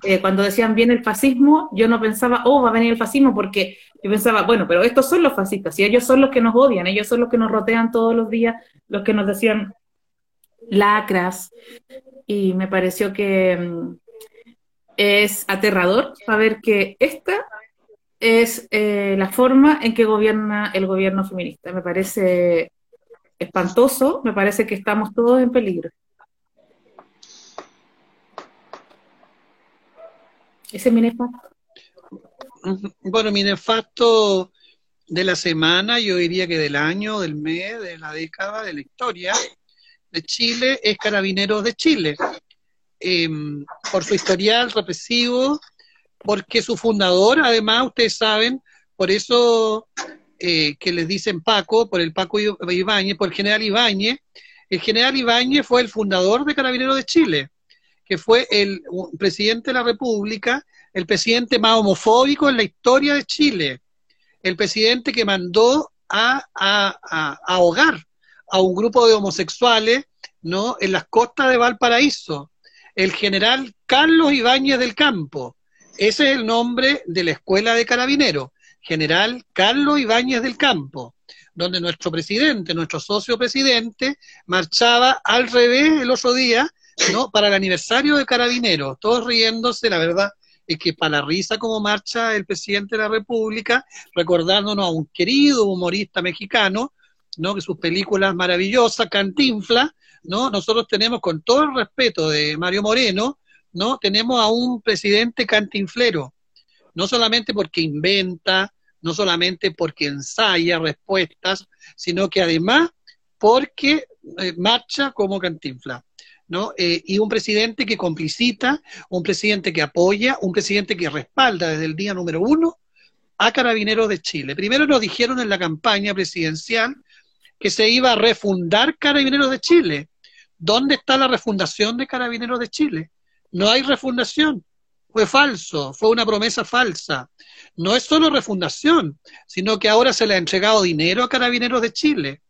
eh, cuando decían viene el fascismo, yo no pensaba, oh, va a venir el fascismo, porque yo pensaba, bueno, pero estos son los fascistas, y ellos son los que nos odian, ellos son los que nos rotean todos los días, los que nos decían lacras, y me pareció que mm, es aterrador saber que esta es eh, la forma en que gobierna el gobierno feminista. Me parece espantoso, me parece que estamos todos en peligro. Ese es mi nefasto.
Bueno, mi nefasto de la semana, yo diría que del año, del mes, de la década, de la historia de Chile, es Carabineros de Chile. Em, por su historial represivo, porque su fundador, además, ustedes saben, por eso eh, que les dicen Paco, por el Paco Ibáñez, por el general Ibáñez, el general Ibáñez fue el fundador de Carabineros de Chile que fue el presidente de la República, el presidente más homofóbico en la historia de Chile, el presidente que mandó a, ahogar a un grupo de homosexuales ¿no? en las costas de Valparaíso, el general Carlos Ibáñez del Campo. Ese es el nombre de la escuela de carabineros, general Carlos Ibáñez del Campo, donde nuestro presidente, nuestro socio presidente, marchaba al revés el otro día ¿no? Para el aniversario de Carabineros, todos riéndose, la verdad es que para la risa como marcha el presidente de la República, recordándonos a un querido humorista mexicano, ¿no? Que sus películas maravillosas, Cantinfla, ¿no? Nosotros tenemos, con todo el respeto de Mario Moreno, ¿no? Tenemos a un presidente cantinflero, no solamente porque inventa, no solamente porque ensaya respuestas, sino que además porque eh, marcha como cantinfla. ¿no? Eh, y un presidente que complicita, un presidente que apoya, un presidente que respalda desde el día número uno a Carabineros de Chile. Primero nos dijeron en la campaña presidencial que se iba a refundar Carabineros de Chile. ¿Dónde está la refundación de Carabineros de Chile? No hay refundación. Fue falso, fue una promesa falsa. No es solo refundación, sino que ahora se le ha entregado dinero a Carabineros de Chile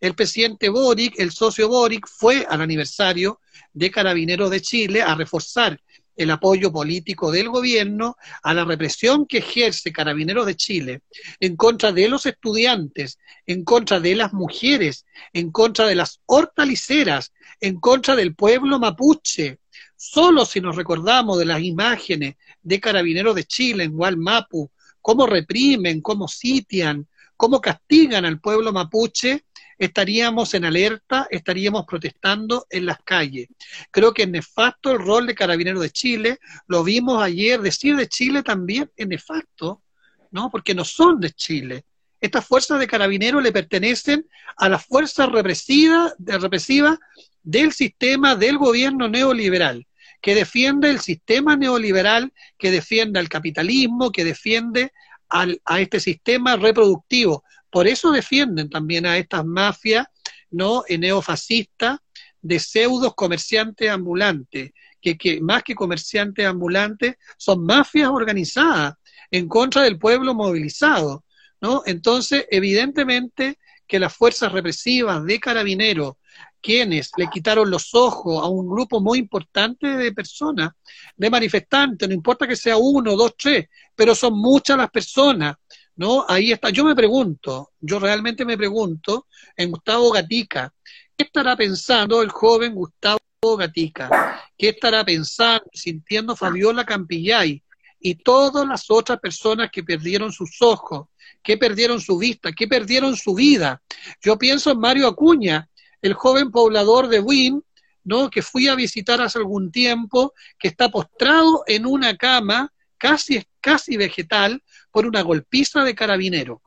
el presidente Boric, el socio Boric, fue al aniversario de Carabineros de Chile a reforzar el apoyo político del gobierno a la represión que ejerce Carabineros de Chile en contra de los estudiantes, en contra de las mujeres, en contra de las hortaliceras, en contra del pueblo mapuche. Solo si nos recordamos de las imágenes de Carabineros de Chile en Gualmapu, cómo reprimen, cómo sitian, cómo castigan al pueblo mapuche, estaríamos en alerta, estaríamos protestando en las calles. Creo que es nefasto el rol de Carabineros de Chile, lo vimos ayer, decir de Chile también es nefasto, ¿no? Porque no son de Chile. Estas fuerzas de carabineros le pertenecen a las fuerzas represivas, represivas del sistema del gobierno neoliberal, que defiende el sistema neoliberal, que defiende al capitalismo, que defiende a este sistema reproductivo, por eso defienden también a estas mafias no neofascistas de pseudos comerciantes ambulantes, que, que más que comerciantes ambulantes son mafias organizadas en contra del pueblo movilizado. ¿No? Entonces, evidentemente que las fuerzas represivas de carabineros, quienes le quitaron los ojos a un grupo muy importante de personas, de manifestantes, no importa que sea uno, dos, tres, pero son muchas las personas ¿no? Ahí está. Yo me pregunto, yo realmente me pregunto, en Gustavo Gatica, ¿qué estará pensando el joven Gustavo Gatica? ¿Qué estará pensando, sintiendo Fabiola Campillay y todas las otras personas que perdieron sus ojos, que perdieron su vista, que perdieron su vida? Yo pienso en Mario Acuña, el joven poblador de Wynn, ¿no? que fui a visitar hace algún tiempo, que está postrado en una cama casi, casi vegetal, por una golpiza de carabinero.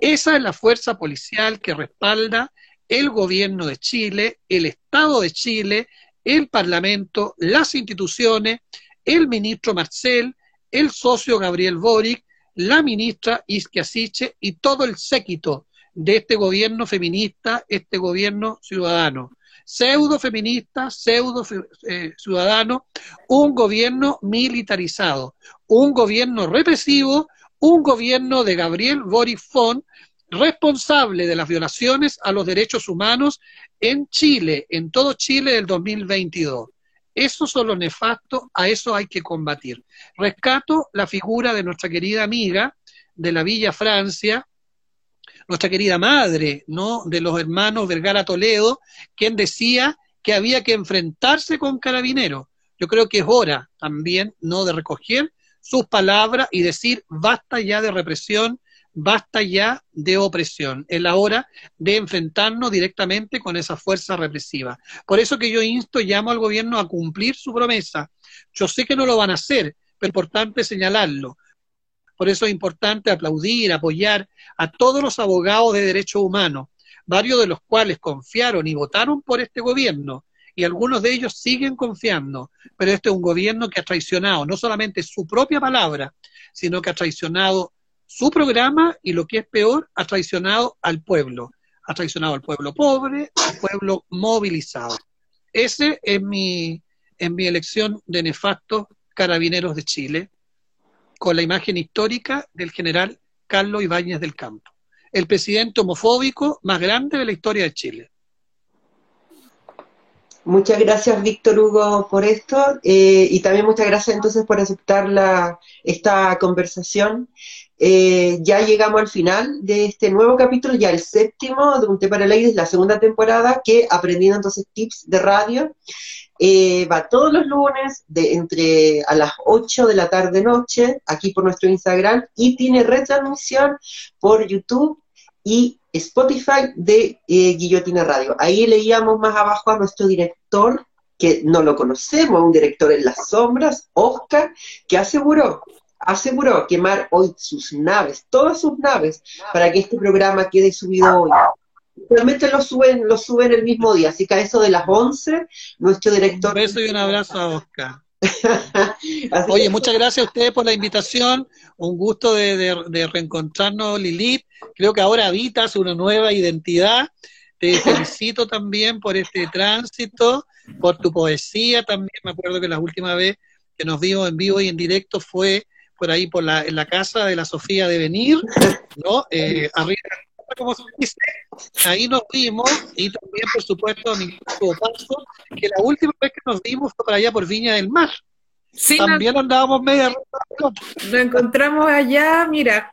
Esa es la fuerza policial que respalda el gobierno de Chile, el Estado de Chile, el Parlamento, las instituciones, el ministro Marcel, el socio Gabriel Boric, la ministra Isquia Siche y todo el séquito de este gobierno feminista, este gobierno ciudadano. Pseudo feminista, pseudo eh, ciudadano, un gobierno militarizado, un gobierno represivo un gobierno de Gabriel Boric responsable de las violaciones a los derechos humanos en Chile, en todo Chile del 2022. Esos son los nefastos, a eso hay que combatir. Rescato la figura de nuestra querida amiga de la Villa Francia, nuestra querida madre, ¿no? De los hermanos Vergara Toledo, quien decía que había que enfrentarse con carabineros. Yo creo que es hora también, ¿no? De recoger sus palabras y decir basta ya de represión, basta ya de opresión. Es la hora de enfrentarnos directamente con esa fuerza represiva. Por eso que yo insto, llamo al gobierno a cumplir su promesa. Yo sé que no lo van a hacer, pero es importante señalarlo. Por eso es importante aplaudir, apoyar a todos los abogados de derechos humanos, varios de los cuales confiaron y votaron por este gobierno, y algunos de ellos siguen confiando, pero este es un gobierno que ha traicionado no solamente su propia palabra, sino que ha traicionado su programa y lo que es peor, ha traicionado al pueblo. Ha traicionado al pueblo pobre, al pueblo movilizado. Ese es mi, en mi elección de nefastos carabineros de Chile, con la imagen histórica del general Carlos Ibáñez del Campo, el presidente homofóbico más grande de la historia de Chile.
Muchas gracias, Víctor Hugo, por esto eh, y también muchas gracias entonces por aceptar la, esta conversación. Eh, ya llegamos al final de este nuevo capítulo, ya el séptimo de Un Té para Ladies, la segunda temporada, que aprendiendo entonces tips de radio. Eh, va todos los lunes de entre a las 8 de la tarde noche, aquí por nuestro Instagram, y tiene retransmisión por YouTube y Spotify de eh, Guillotina Radio. Ahí leíamos más abajo a nuestro director, que no lo conocemos, un director en las sombras, Oscar, que aseguró aseguró quemar hoy sus naves, todas sus naves, para que este programa quede subido hoy. Realmente lo suben, lo suben el mismo día, así que a eso de las 11, nuestro director...
Un beso y un abrazo a Oscar. Oye, muchas gracias a ustedes por la invitación, un gusto de, reencontrarnos, Lilith. Creo que ahora habitas una nueva identidad. Te felicito también por este tránsito, por tu poesía también. Me acuerdo que la última vez que nos vimos en vivo y en directo fue por ahí por la, en la casa de la Sofía de Venir, ¿no? Eh, arriba, como se dice, ahí nos vimos, y también, por supuesto, mi paso, que la última vez que nos vimos fue por allá por Viña del Mar. Sí, también andábamos media
Nos encontramos allá, mira,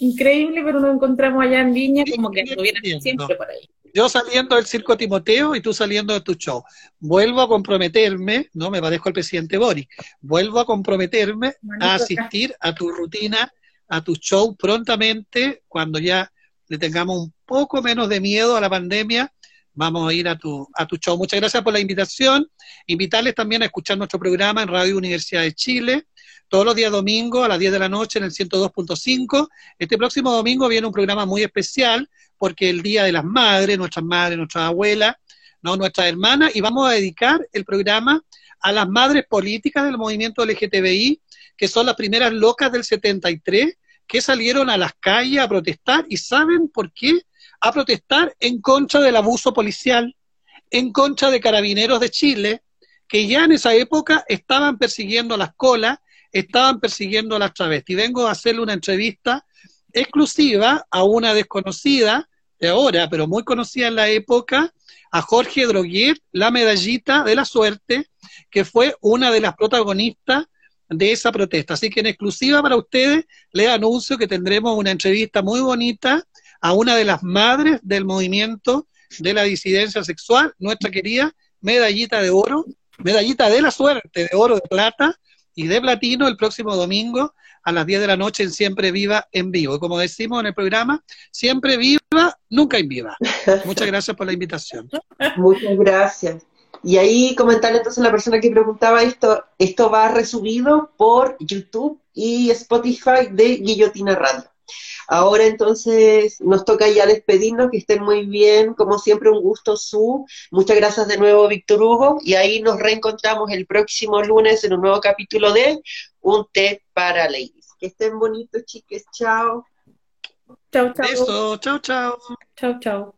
increíble, pero nos encontramos allá en Viña, como que estuvieran siempre por ahí
yo saliendo del circo Timoteo y tú saliendo de tu show. Vuelvo a comprometerme, no me parezco al presidente Boris, vuelvo a comprometerme a asistir a tu rutina, a tu show prontamente, cuando ya le tengamos un poco menos de miedo a la pandemia, vamos a ir a tu, a tu show. Muchas gracias por la invitación. Invitarles también a escuchar nuestro programa en Radio Universidad de Chile, todos los días domingo a las 10 de la noche en el 102.5. Este próximo domingo viene un programa muy especial porque el Día de las Madres, nuestras madres, nuestras abuelas, ¿no? nuestras hermanas, y vamos a dedicar el programa a las madres políticas del movimiento LGTBI, que son las primeras locas del 73, que salieron a las calles a protestar, y ¿saben por qué? A protestar en contra del abuso policial, en contra de carabineros de Chile, que ya en esa época estaban persiguiendo a las colas, estaban persiguiendo a las travestis. Vengo a hacerle una entrevista exclusiva a una desconocida de ahora, pero muy conocida en la época, a Jorge Droguet, la medallita de la suerte, que fue una de las protagonistas de esa protesta. Así que en exclusiva para ustedes les anuncio que tendremos una entrevista muy bonita a una de las madres del movimiento de la disidencia sexual, nuestra querida medallita de oro, medallita de la suerte, de oro, de plata y de platino el próximo domingo a las 10 de la noche en Siempre Viva en vivo. Y como decimos en el programa, siempre viva, nunca en viva. Muchas gracias por la invitación.
Muchas gracias. Y ahí comentarle entonces a la persona que preguntaba esto, esto va resubido por YouTube y Spotify de Guillotina Radio. Ahora entonces nos toca ya despedirnos, que estén muy bien, como siempre un gusto su. Muchas gracias de nuevo Víctor Hugo y ahí nos reencontramos el próximo lunes en un nuevo capítulo de Un té para ladies. Que estén bonitos chiques, chao.
Chao, chao.
Eso, chao, chao.
Chao, chao.